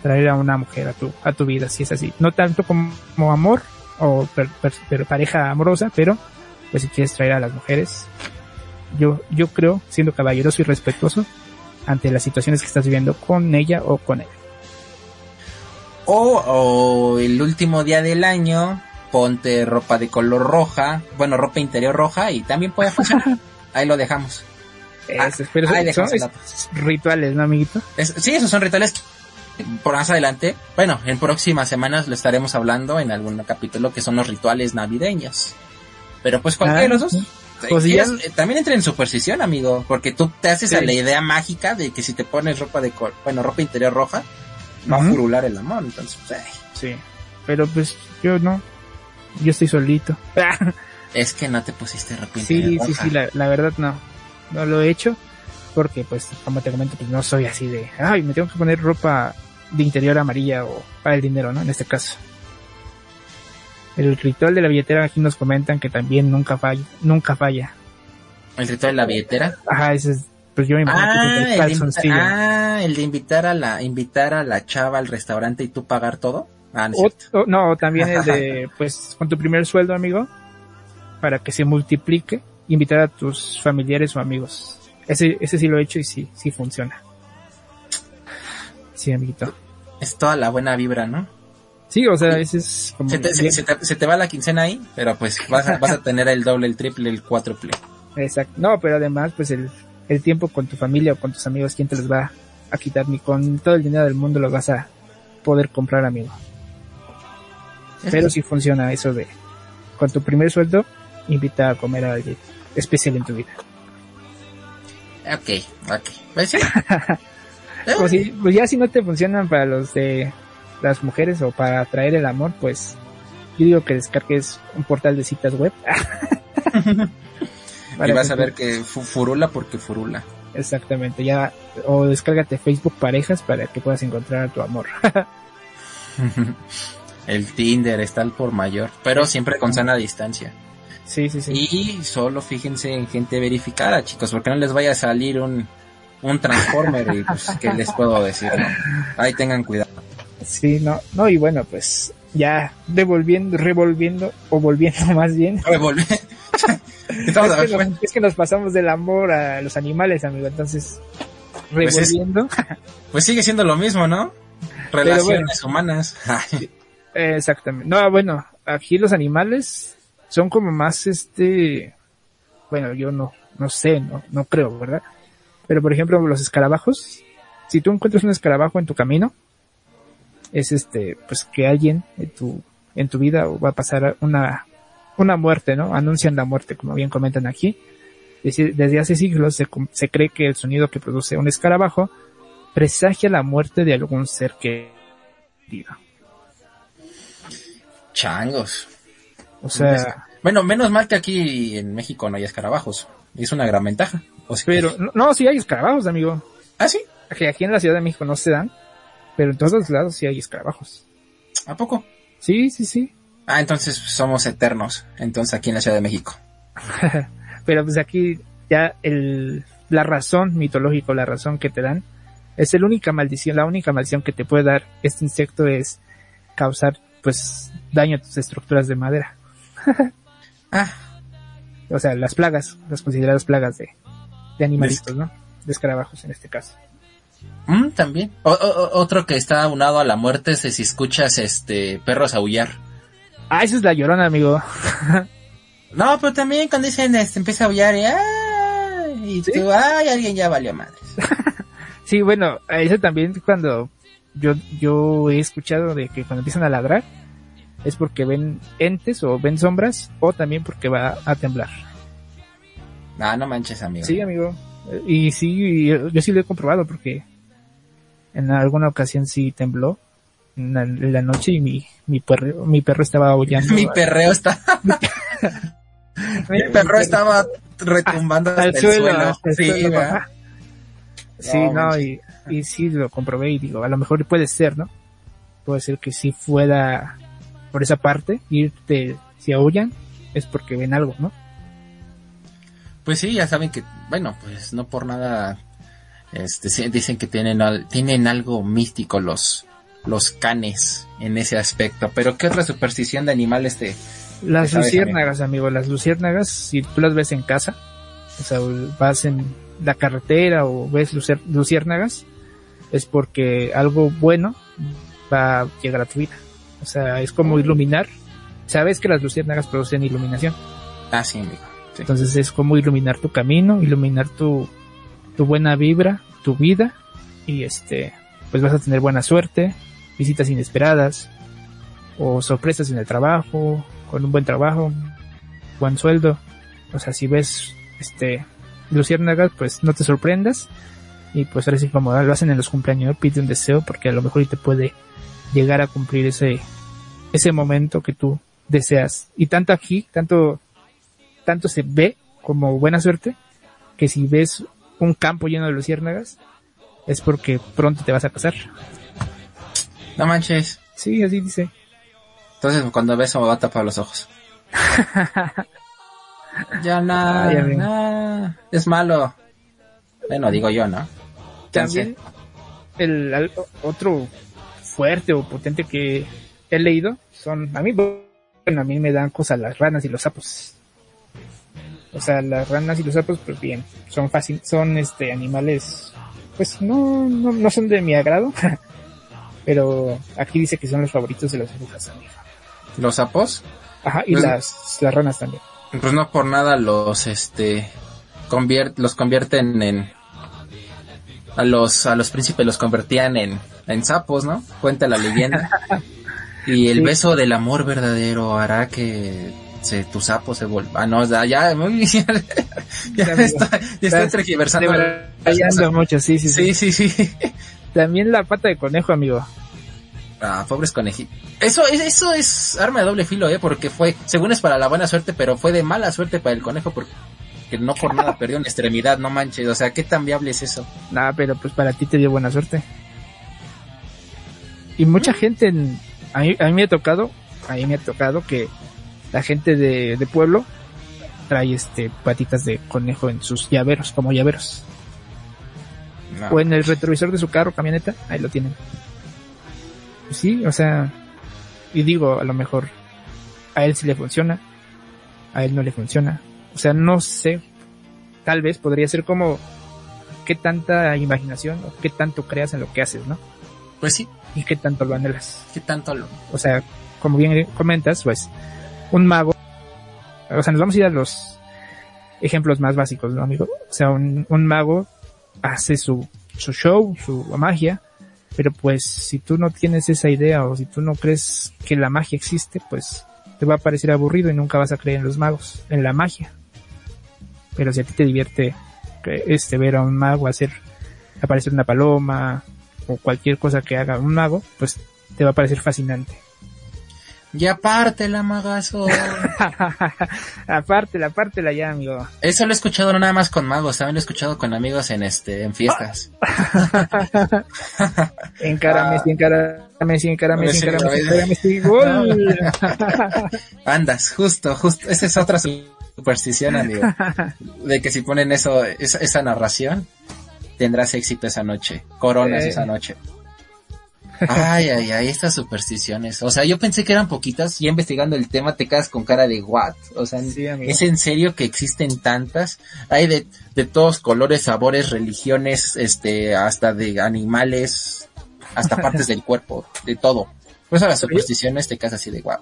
traer a una mujer a tu, a tu vida, si es así. No tanto como, amor o pareja amorosa, pero pues si quieres traer a las mujeres, yo, yo creo, siendo caballeroso y respetuoso ante las situaciones que estás viviendo con ella o con él. O, o el último día del año, ponte ropa de color roja, bueno, ropa interior roja y también puede funcionar. Ahí lo dejamos. Ah, pero son, rituales, ¿no, amiguito? sí, esos son rituales por más adelante, bueno, en próximas semanas lo estaremos hablando en algún capítulo que son los rituales navideños. Pero pues cualquiera de los dos. Ah, pues eh, también entra en superstición, amigo, porque tú te haces a la idea mágica de que si te pones ropa de bueno, ropa interior roja, va a furular el amor, entonces, pues, sí. Pero pues yo no, yo estoy solito. es que no te pusiste ropa interior roja. Sí, sí, sí, la, la verdad no, no lo he hecho porque pues como te comento pues no soy así de ay me tengo que poner ropa de interior amarilla o para el dinero, ¿no? En este caso. El ritual de la billetera aquí nos comentan que también nunca falla, nunca falla. ¿El ritual de la billetera? Ajá, ese es, pues yo me imagino ah, que es el, de ah, el de invitar a la, invitar a la chava al restaurante y tú pagar todo. Ah, no, no, también el de, pues, con tu primer sueldo, amigo, para que se multiplique, invitar a tus familiares o amigos. Ese, ese sí lo he hecho y sí, sí funciona. Sí, amiguito. Es toda la buena vibra, ¿no? Sí, o sea, ese es como... Se te, va la quincena ahí, pero pues vas a, vas a tener el doble, el triple, el cuádruple. Exacto. No, pero además, pues el, el tiempo con tu familia o con tus amigos, ¿quién te los va a quitar? Ni con todo el dinero del mundo lo vas a poder comprar, amigo. Pero sí funciona eso de, con tu primer sueldo, invita a comer a alguien especial en tu vida. Ok, ok. Pues sí. pues, pues ya si no te funcionan para los de las mujeres o para atraer el amor, pues yo digo que descargues un portal de citas web. y vas a ver que furula porque furula. Exactamente, ya o descárgate Facebook parejas para que puedas encontrar a tu amor. el Tinder está al por mayor, pero siempre con sana distancia. Sí, sí, sí. Y solo fíjense en gente verificada, chicos, porque no les vaya a salir un un Transformer y pues, ¿qué les puedo decir? Ahí tengan cuidado. Sí, no, no, y bueno, pues ya devolviendo, revolviendo, o volviendo más bien. Revolviendo. es, que nos, pasamos del amor a los animales, amigo, entonces, pues revolviendo. Pues, sigue siendo lo mismo, ¿no? Relaciones humanas. exactamente. No, bueno, aquí los animales son como más este, bueno, yo no, no sé, no, no creo, ¿verdad? Pero por ejemplo, los escarabajos, si tú encuentras un escarabajo en tu camino, es este, pues que alguien en tu, en tu vida va a pasar una, una muerte, ¿no? Anuncian la muerte, como bien comentan aquí. Desde hace siglos se, se cree que el sonido que produce un escarabajo presagia la muerte de algún ser querido. Changos. O sea... Bueno, menos mal que aquí en México no hay escarabajos. Es una gran ventaja. Pero, no, sí hay escarabajos, amigo. ¿Ah, sí? Aquí, aquí en la Ciudad de México no se dan, pero en todos los lados sí hay escarabajos. ¿A poco? Sí, sí, sí. Ah, entonces somos eternos, entonces aquí en la Ciudad de México. pero pues aquí ya el, la razón mitológica, la razón que te dan, es la única maldición, la única maldición que te puede dar este insecto es causar, pues, daño a tus estructuras de madera. ah, o sea, las plagas, las consideradas plagas de, de animalitos, ¿no? De escarabajos en este caso. Mm, también. otro que está unado a la muerte es si escuchas este perros aullar. Ah, eso es la llorona, amigo. no, pero también cuando dicen este, empieza a aullar y, y tú, ay, alguien ya valió madres. sí, bueno, eso también cuando yo, yo he escuchado de que cuando empiezan a ladrar, es porque ven entes o ven sombras o también porque va a temblar. Ah, no manches, amigo. Sí, amigo. Y sí, yo, sí lo he comprobado porque en alguna ocasión sí tembló en la, en la noche y mi, mi perro, mi perro estaba aullando. Mi perreo está... Mi perro estaba retumbando hasta el suelo, suelo. hasta el Sí, suelo. Sí, No, y, y sí lo comprobé y digo, a lo mejor puede ser, ¿no? Puede ser que si fuera por esa parte, irte, si aullan, es porque ven algo, ¿no? Pues sí, ya saben que, bueno, pues no por nada, este, dicen que tienen, al- tienen algo místico los, los canes en ese aspecto. Pero ¿qué otra superstición de animales te, Las luciérnagas, amigo, las luciérnagas, si tú las ves en casa, o sea, vas en la carretera o ves luciérnagas, es porque algo bueno va a llegar a tu vida. O sea, es como iluminar. Sabes que las luciérnagas producen iluminación. ah, sí, amigo. Entonces es como iluminar tu camino, iluminar tu, tu buena vibra, tu vida y este, pues vas a tener buena suerte, visitas inesperadas o sorpresas en el trabajo, con un buen trabajo, buen sueldo. O sea, si ves este luciérnagas, pues no te sorprendas y pues ahora sí como lo hacen en los cumpleaños, pide un deseo porque a lo mejor te puede llegar a cumplir ese ese momento que tú deseas. Y tanto aquí, tanto tanto se ve como buena suerte que si ves un campo lleno de luciérnagas es porque pronto te vas a casar. No manches. Sí, así dice. Entonces cuando ves eso me va a tapar los ojos. ya nada, amigo. nah, es malo. Bueno, digo yo, ¿no? También el al- otro fuerte o potente que he leído son a mí bueno, a mí me dan cosas las ranas y los sapos. O sea, las ranas y los sapos pues bien, son fácil, son este animales pues no no, no son de mi agrado. Pero aquí dice que son los favoritos de las brujas. Los sapos, Ajá, y Pues- las, las ranas también. pues no por nada los, este, los convierten en, a los, a los príncipes los convertían en, en sapos, ¿no? Cuenta la leyenda. Y el Sí. beso del amor verdadero hará que se, tu sapo se vuelva. Ah, no, ya, ya, muy- ya, ya está, ya Estás tergiversando. mucho, sí, sí, sí, Sí, sí, sí. También la pata de conejo, amigo. Ah, pobres conejitos. Eso, es- eso es arma de doble filo, eh, porque fue, según es para la buena suerte, pero fue de mala suerte para el conejo porque no por nada perdió una extremidad, no manches. O sea, ¿qué tan viable es eso? Nada, pero pues para ti te dio buena suerte. Y mucha gente, en- a mí, a mí me ha tocado, a mí me ha tocado que la gente de, de pueblo trae este patitas de conejo en sus llaveros, como llaveros. No. O en el retrovisor de su carro, camioneta, ahí lo tienen. Sí, o sea, y digo, a lo mejor a él sí le funciona, a él no le funciona. O sea, no sé, tal vez podría ser como qué tanta imaginación o qué tanto creas en lo que haces, ¿no? Pues sí, Y qué tanto lo anhelas. ¿qué tanto lo? O sea, como bien comentas, pues, un mago, o sea, nos vamos a ir a los ejemplos más básicos, ¿no, amigo? O sea, un, un mago hace su, su show, su magia, pero pues si tú no tienes esa idea o si tú no crees que la magia existe, pues te va a parecer aburrido y nunca vas a creer en los magos, en la magia. Pero si a ti te divierte que, este ver a un mago hacer aparecer una paloma o cualquier cosa que haga un mago, pues te va a parecer fascinante. Y aparte la magazo. aparte, la parte la ya, amigo. Eso lo he escuchado no nada más con magos, también lo he escuchado con amigos en este, en fiestas. Encárame, encárame, encárame, encárame. Andas, justo, justo. Esa es otra superstición, amigo. De que si ponen eso, esa, esa narración, tendrás éxito esa noche. Coronas Eh. esa noche. Ay, ay, ay, estas supersticiones. O sea, yo pensé que eran poquitas. Ya investigando el tema te quedas con cara de what. O sea, Sí. ¿es en serio que existen tantas? Hay de, de todos colores, sabores, religiones, este, hasta de animales, hasta partes del cuerpo, de todo. Por eso las supersticiones te quedas así de wow.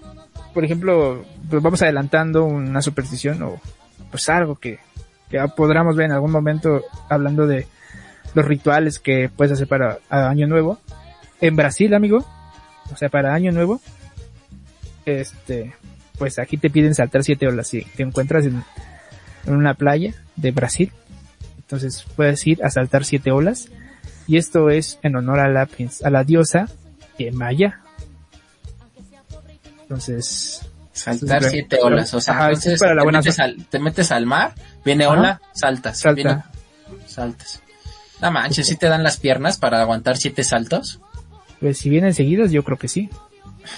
Por ejemplo, pues vamos adelantando una superstición o pues algo que, que podamos ver en algún momento hablando de los rituales que puedes hacer para Año Nuevo. En Brasil, amigo, o sea, para Año Nuevo, este, pues aquí te piden saltar siete olas si te encuentras en, en una playa de Brasil. Entonces puedes ir a saltar siete olas. Y esto es en honor a la, a la diosa eh, Maya Entonces, Saltar Entonces, siete olas, o sea, Ajá, entonces es para la te, buena metes al, te metes al mar, viene Ajá. ola, saltas, Salta. viene- saltas. No manches, ¿sí te dan las piernas para aguantar siete saltos? Pues si vienen seguidas, yo creo que sí.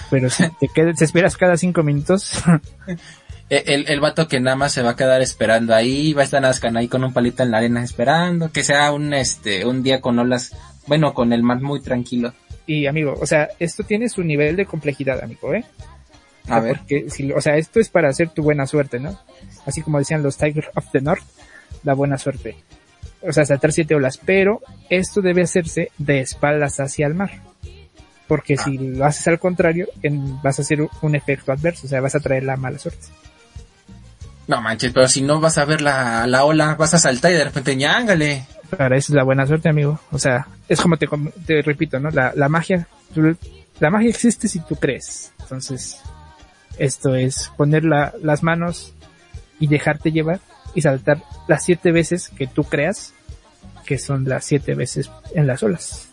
Pero si te quedas, te esperas cada cinco minutos, E- El, el vato que nada más se va a quedar esperando ahí, va a estar Nazcan ahí con un palito en la arena esperando, que sea un este, un día con olas, bueno, con el mar muy tranquilo. y amigo, o sea, esto tiene su nivel de complejidad, amigo, ¿eh? A ver, Porque, si, o sea, esto es para hacer tu buena suerte, ¿no? Así como decían los Tigers of the North, la buena suerte. O sea, saltar siete olas, pero esto debe hacerse de espaldas hacia el mar. Porque si lo haces al contrario, en- vas a hacer un- efecto adverso, o sea, vas a traer la mala suerte. no manches, pero si no vas a ver la, la ola, vas a saltar y de repente ñángale. Para eso es la buena suerte, amigo. O sea, es como te, te repito, ¿no? La, la magia, tú- la magia existe si tú crees. Entonces, esto es poner la- las manos y dejarte llevar y saltar las siete veces que tú creas que son las siete veces en las olas.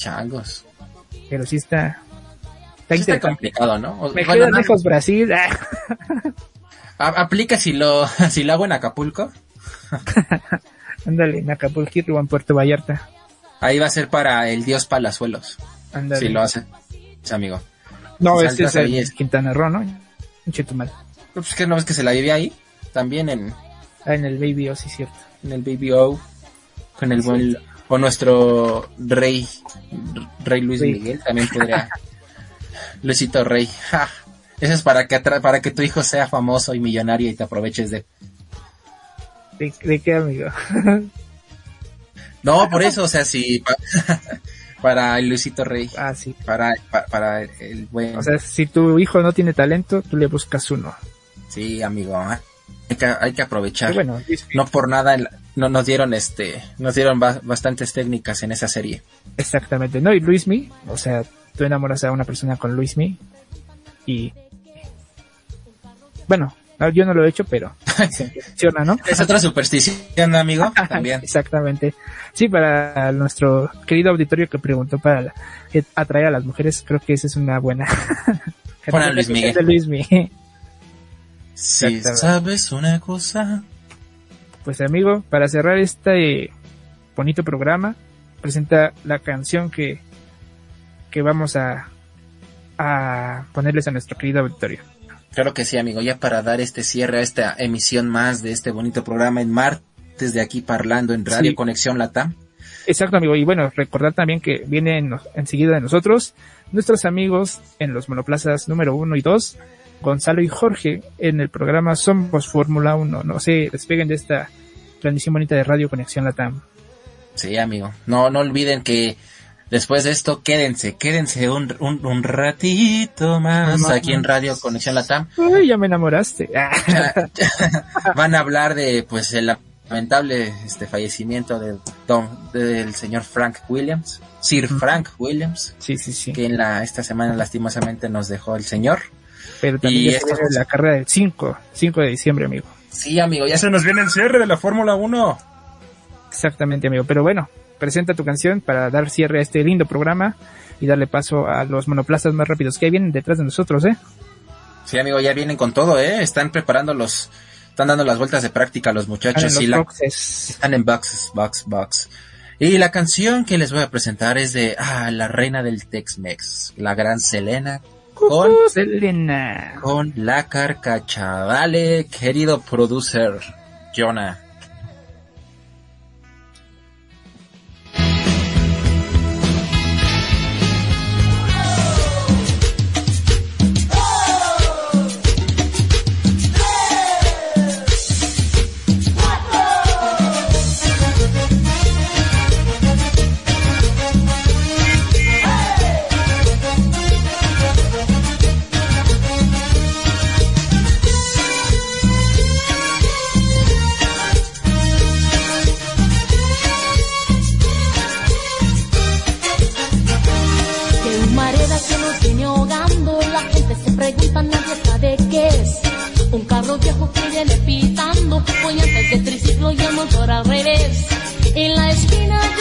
Changos. Pero sí está, está Sí está complicado, ¿no? O- Me bueno, queda no- lejos Brasil. ah. aplica si lo, si lo hago en Acapulco. Ándale, en Acapulco o en Puerto Vallarta. Ahí va a ser para el dios Palazuelos. Ándale. Si lo hace. Sí, amigo. no, este es el es- Quintana Roo, ¿no? Chetumal. Pues que no ves que se la vivía ahí. También en, Ah, en el Baby O, sí, cierto. en el Baby O. Con el buen, con nuestro rey, rey Luis. Miguel, también podría. Luisito Rey. Ja. Eso es para que atra- para que tu hijo sea famoso y millonario y te aproveches de. ¿De, de qué, amigo? No, por eso, o sea, sí. pa- para el Luisito Rey. ah, sí. Para, pa- para, el buen. O sea, si tu hijo no tiene talento, tú le buscas uno. sí, amigo. ah. Hay que, hay que aprovechar. Bueno, No por nada no nos dieron este, nos dieron ba- bastantes técnicas en esa serie. exactamente. No, y Luismi, o sea, tú enamoras a una persona con Luismi y... Bueno, no, yo no lo he hecho, pero se funciona, ¿no? Es otra superstición, amigo, también. Exactamente. Sí, para nuestro querido auditorio que preguntó para atraer a las mujeres, creo que esa es una buena. A Luis Miguel. Luis Miguel. Si sabes una cosa. Pues amigo, para cerrar este bonito programa, presenta la canción que, que vamos a, a ponerles a nuestro querido auditorio. Claro que sí, amigo. Ya para dar este cierre a esta emisión más de este bonito programa en martes de aquí parlando en Radio Sí. Conexión Latam. Exacto, amigo. Y bueno, recordar también que vienen enseguida de nosotros nuestros amigos en los monoplazas número uno y dos, Gonzalo y Jorge, en el programa Somos Fórmula 1. No se despeguen de esta transmisión bonita de Radio Conexión Latam. Sí, amigo. No, no olviden que después de esto quédense, quédense un, un, un ratito más aquí en Radio Conexión Latam. Uy, ya me enamoraste. Van a hablar de pues el lamentable este fallecimiento de Don, del señor Frank Williams, Sir Frank Williams, sí, sí, sí. que en la esta semana lastimosamente nos dejó el señor. Pero también Y ya se esto- viene la carrera del 5, 5 de diciembre, amigo. Sí, amigo, ya se nos viene el cierre de la Fórmula 1. Exactamente, amigo. Pero bueno, presenta tu canción para dar cierre a este lindo programa y darle paso a los monoplazas más rápidos que vienen detrás de nosotros, ¿eh? Sí, amigo, ya vienen con todo, eh, están preparando los están dando las vueltas de práctica los muchachos Están y en la los boxes. están en boxes, box, box. Y la canción que les voy a presentar es de ah, la reina del Tex-Mex, la gran Selena con Selena. con la carcacha. Dale, querido producer, Jonah. Un carro viejo que viene pitando, antes de triciclo y el motor al revés. En la esquina yo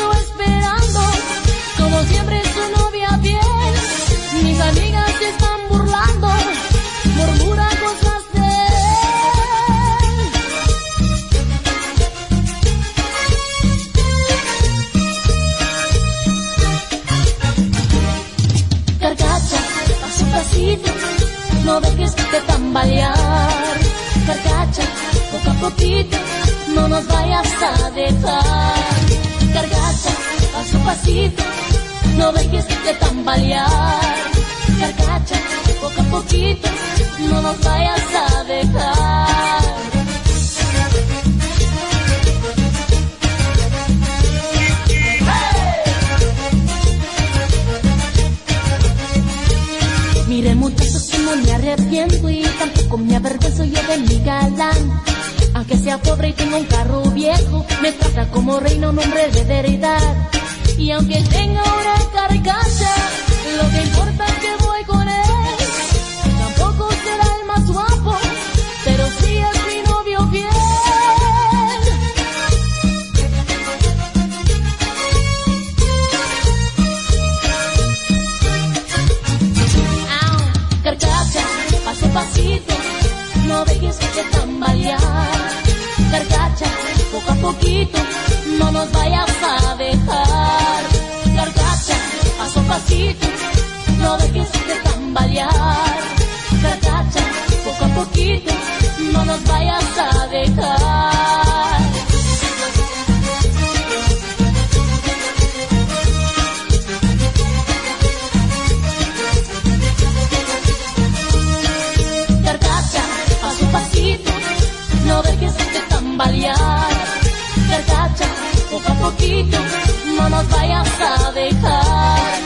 vayas a dejar.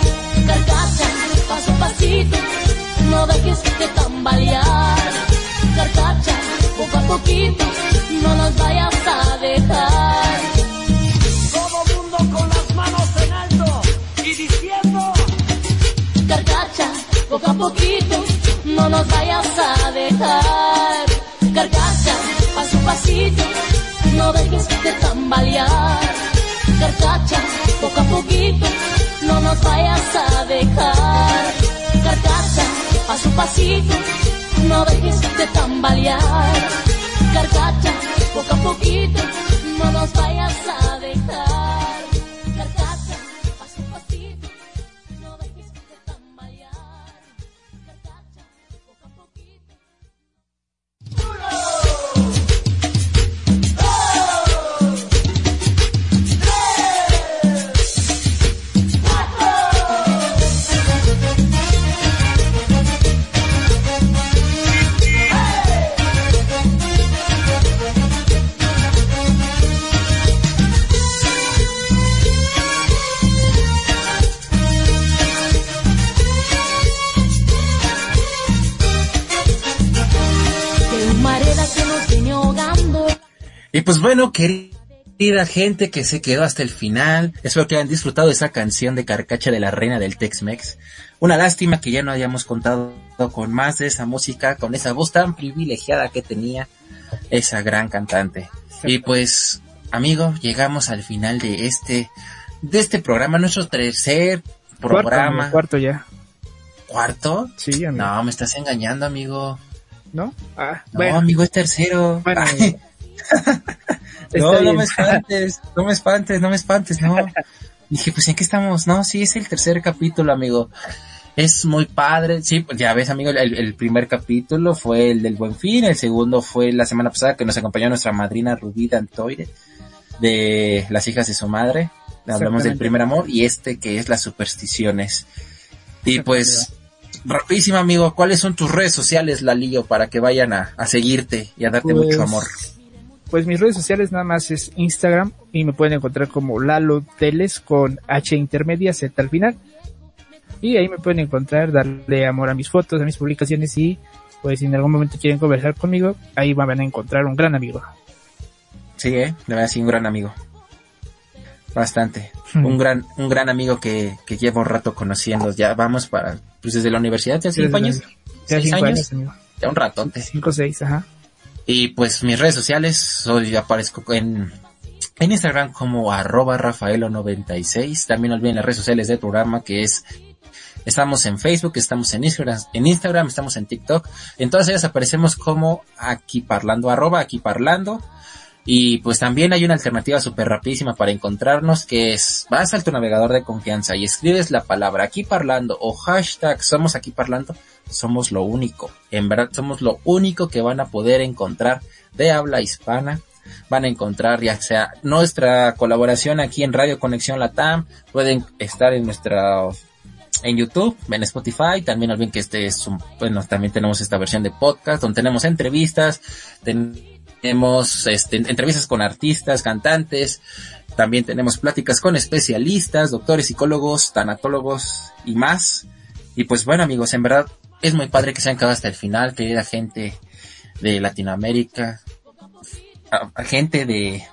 Carcacha, paso a pasito, no dejes de tambalear. Carcacha, poco a poquito, no nos vayas a dejar. Todo mundo con las manos en alto y diciendo. Carcacha, poco a poquito, no nos vayas a dejar. Carcacha, paso a pasito, no dejes de tambalear. Carcacha, poco a poquito, no nos vayas a dejar. Carcacha, a pasito, no dejes de tambalear. Carcacha, poco a poquito, no nos vayas a dejar. Pues bueno, querida gente que se quedó hasta el final, espero que hayan disfrutado de esa canción de Carcacha de la Reina del Tex-Mex. Una lástima que ya no hayamos contado con más de esa música, con esa voz tan privilegiada que tenía esa gran cantante. Y pues, amigo, llegamos al final de este, de este programa, nuestro tercer Cuarto, programa. amigo, cuarto ya. ¿Cuarto? Sí, amigo. No, me estás engañando, amigo. ¿No? Ah, No, bueno, amigo, es tercero. bueno. No, no me espantes, no me espantes, no me espantes, no. Dije, pues ¿en qué estamos? No, sí, es el tercer capítulo, amigo. Es muy padre, sí, pues ya ves, amigo, el, el primer capítulo fue el del Buen Fin, el segundo fue la semana pasada que nos acompañó nuestra madrina Rubí Dantoire, de las hijas de su madre. Hablamos del primer amor y este que es las supersticiones. Y pues, rapidísimo, amigo, ¿cuáles son tus redes sociales, Lalillo, para que vayan a, a seguirte y a darte Pues, mucho amor? Pues mis redes sociales nada más es Instagram y me pueden encontrar como Lalo Teles con H intermedia Z al final. Y ahí me pueden encontrar, darle amor a mis fotos, a mis publicaciones y pues si en algún momento quieren conversar conmigo, ahí van a encontrar un gran amigo. Sí, eh, de verdad sí, un gran amigo. Bastante. Hmm. Un gran, un gran amigo que, que llevo un rato conociendo. Ya vamos para, pues desde la universidad, ya cinco años. Ya ¿Seis cinco años? años, amigo. Ya un ratonte. Cinco, seis, ajá. Y pues mis redes sociales, soy, aparezco en, en Instagram como arroba rafaelo96. También no olviden las redes sociales del programa que es, estamos en Facebook, estamos en Instagram, en Instagram, estamos en TikTok. En todas ellas aparecemos como aquí parlando, arroba aquí parlando. Y pues también hay una alternativa súper rapidísima para encontrarnos que es, vas al tu navegador de confianza y escribes la palabra aquí parlando o hashtag somos aquí parlando, somos lo único. En verdad somos lo único que van a poder encontrar de habla hispana. Van a encontrar ya sea nuestra colaboración aquí en Radio Conexión Latam, pueden estar en nuestra en YouTube, en Spotify, también olviden que este es un, bueno, también tenemos esta versión de podcast donde tenemos entrevistas, tenemos este, entrevistas con artistas, cantantes, también tenemos pláticas con especialistas, doctores, psicólogos, tanatólogos y más. Y pues bueno amigos, en verdad es muy padre que se han quedado hasta el final, querida gente de Latinoamérica, a, gente de,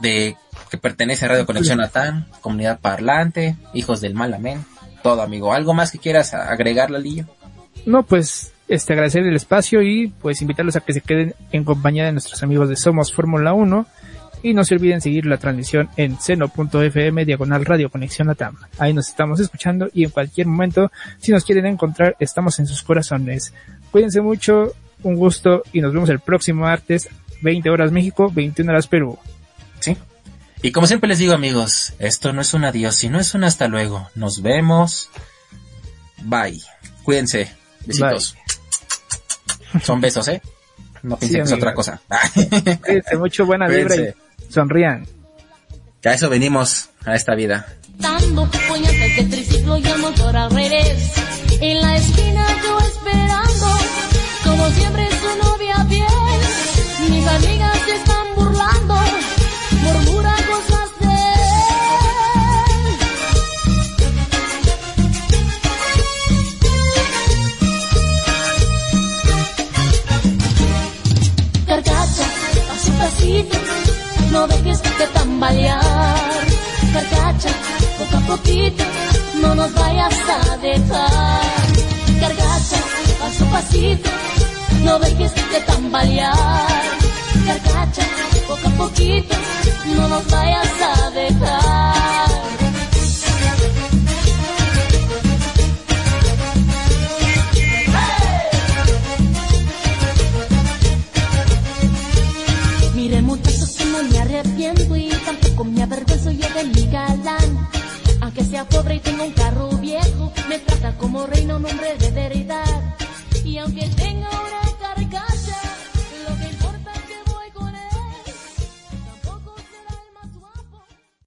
de que pertenece a Radio Conexión Latam, comunidad parlante, hijos del mal amén, todo amigo. ¿Algo más que quieras agregar, Lalillo? No, pues este, agradecer el espacio y pues invitarlos a que se queden en compañía de nuestros amigos de Somos Fórmula 1 y no se olviden seguir la transmisión en seno.fm diagonal radio conexión latam. Ahí nos estamos escuchando y en cualquier momento, si nos quieren encontrar, estamos en sus corazones. Cuídense mucho, un gusto y nos vemos el próximo martes, 20 horas México, 21 horas Perú. Sí. Y como siempre les digo amigos, esto no es un adiós, sino es un hasta luego. Nos vemos. Bye. Cuídense. Besitos. Son besos, ¿eh? No piensen que es otra cosa. Cuídense mucho, buena vibra y sonrían. Que a eso venimos a esta vida. Dando puñetes de triciclo y el motor al revés. En la esquina yo esperando, como siempre su novia bien. Mis amigas no dejes de tambalear. Carcacha, poco a poquito, no nos vayas a dejar. Carcacha, paso a pasito, no dejes de tambalear. Carcacha, poco a poquito, no nos vayas a dejar. Hombre de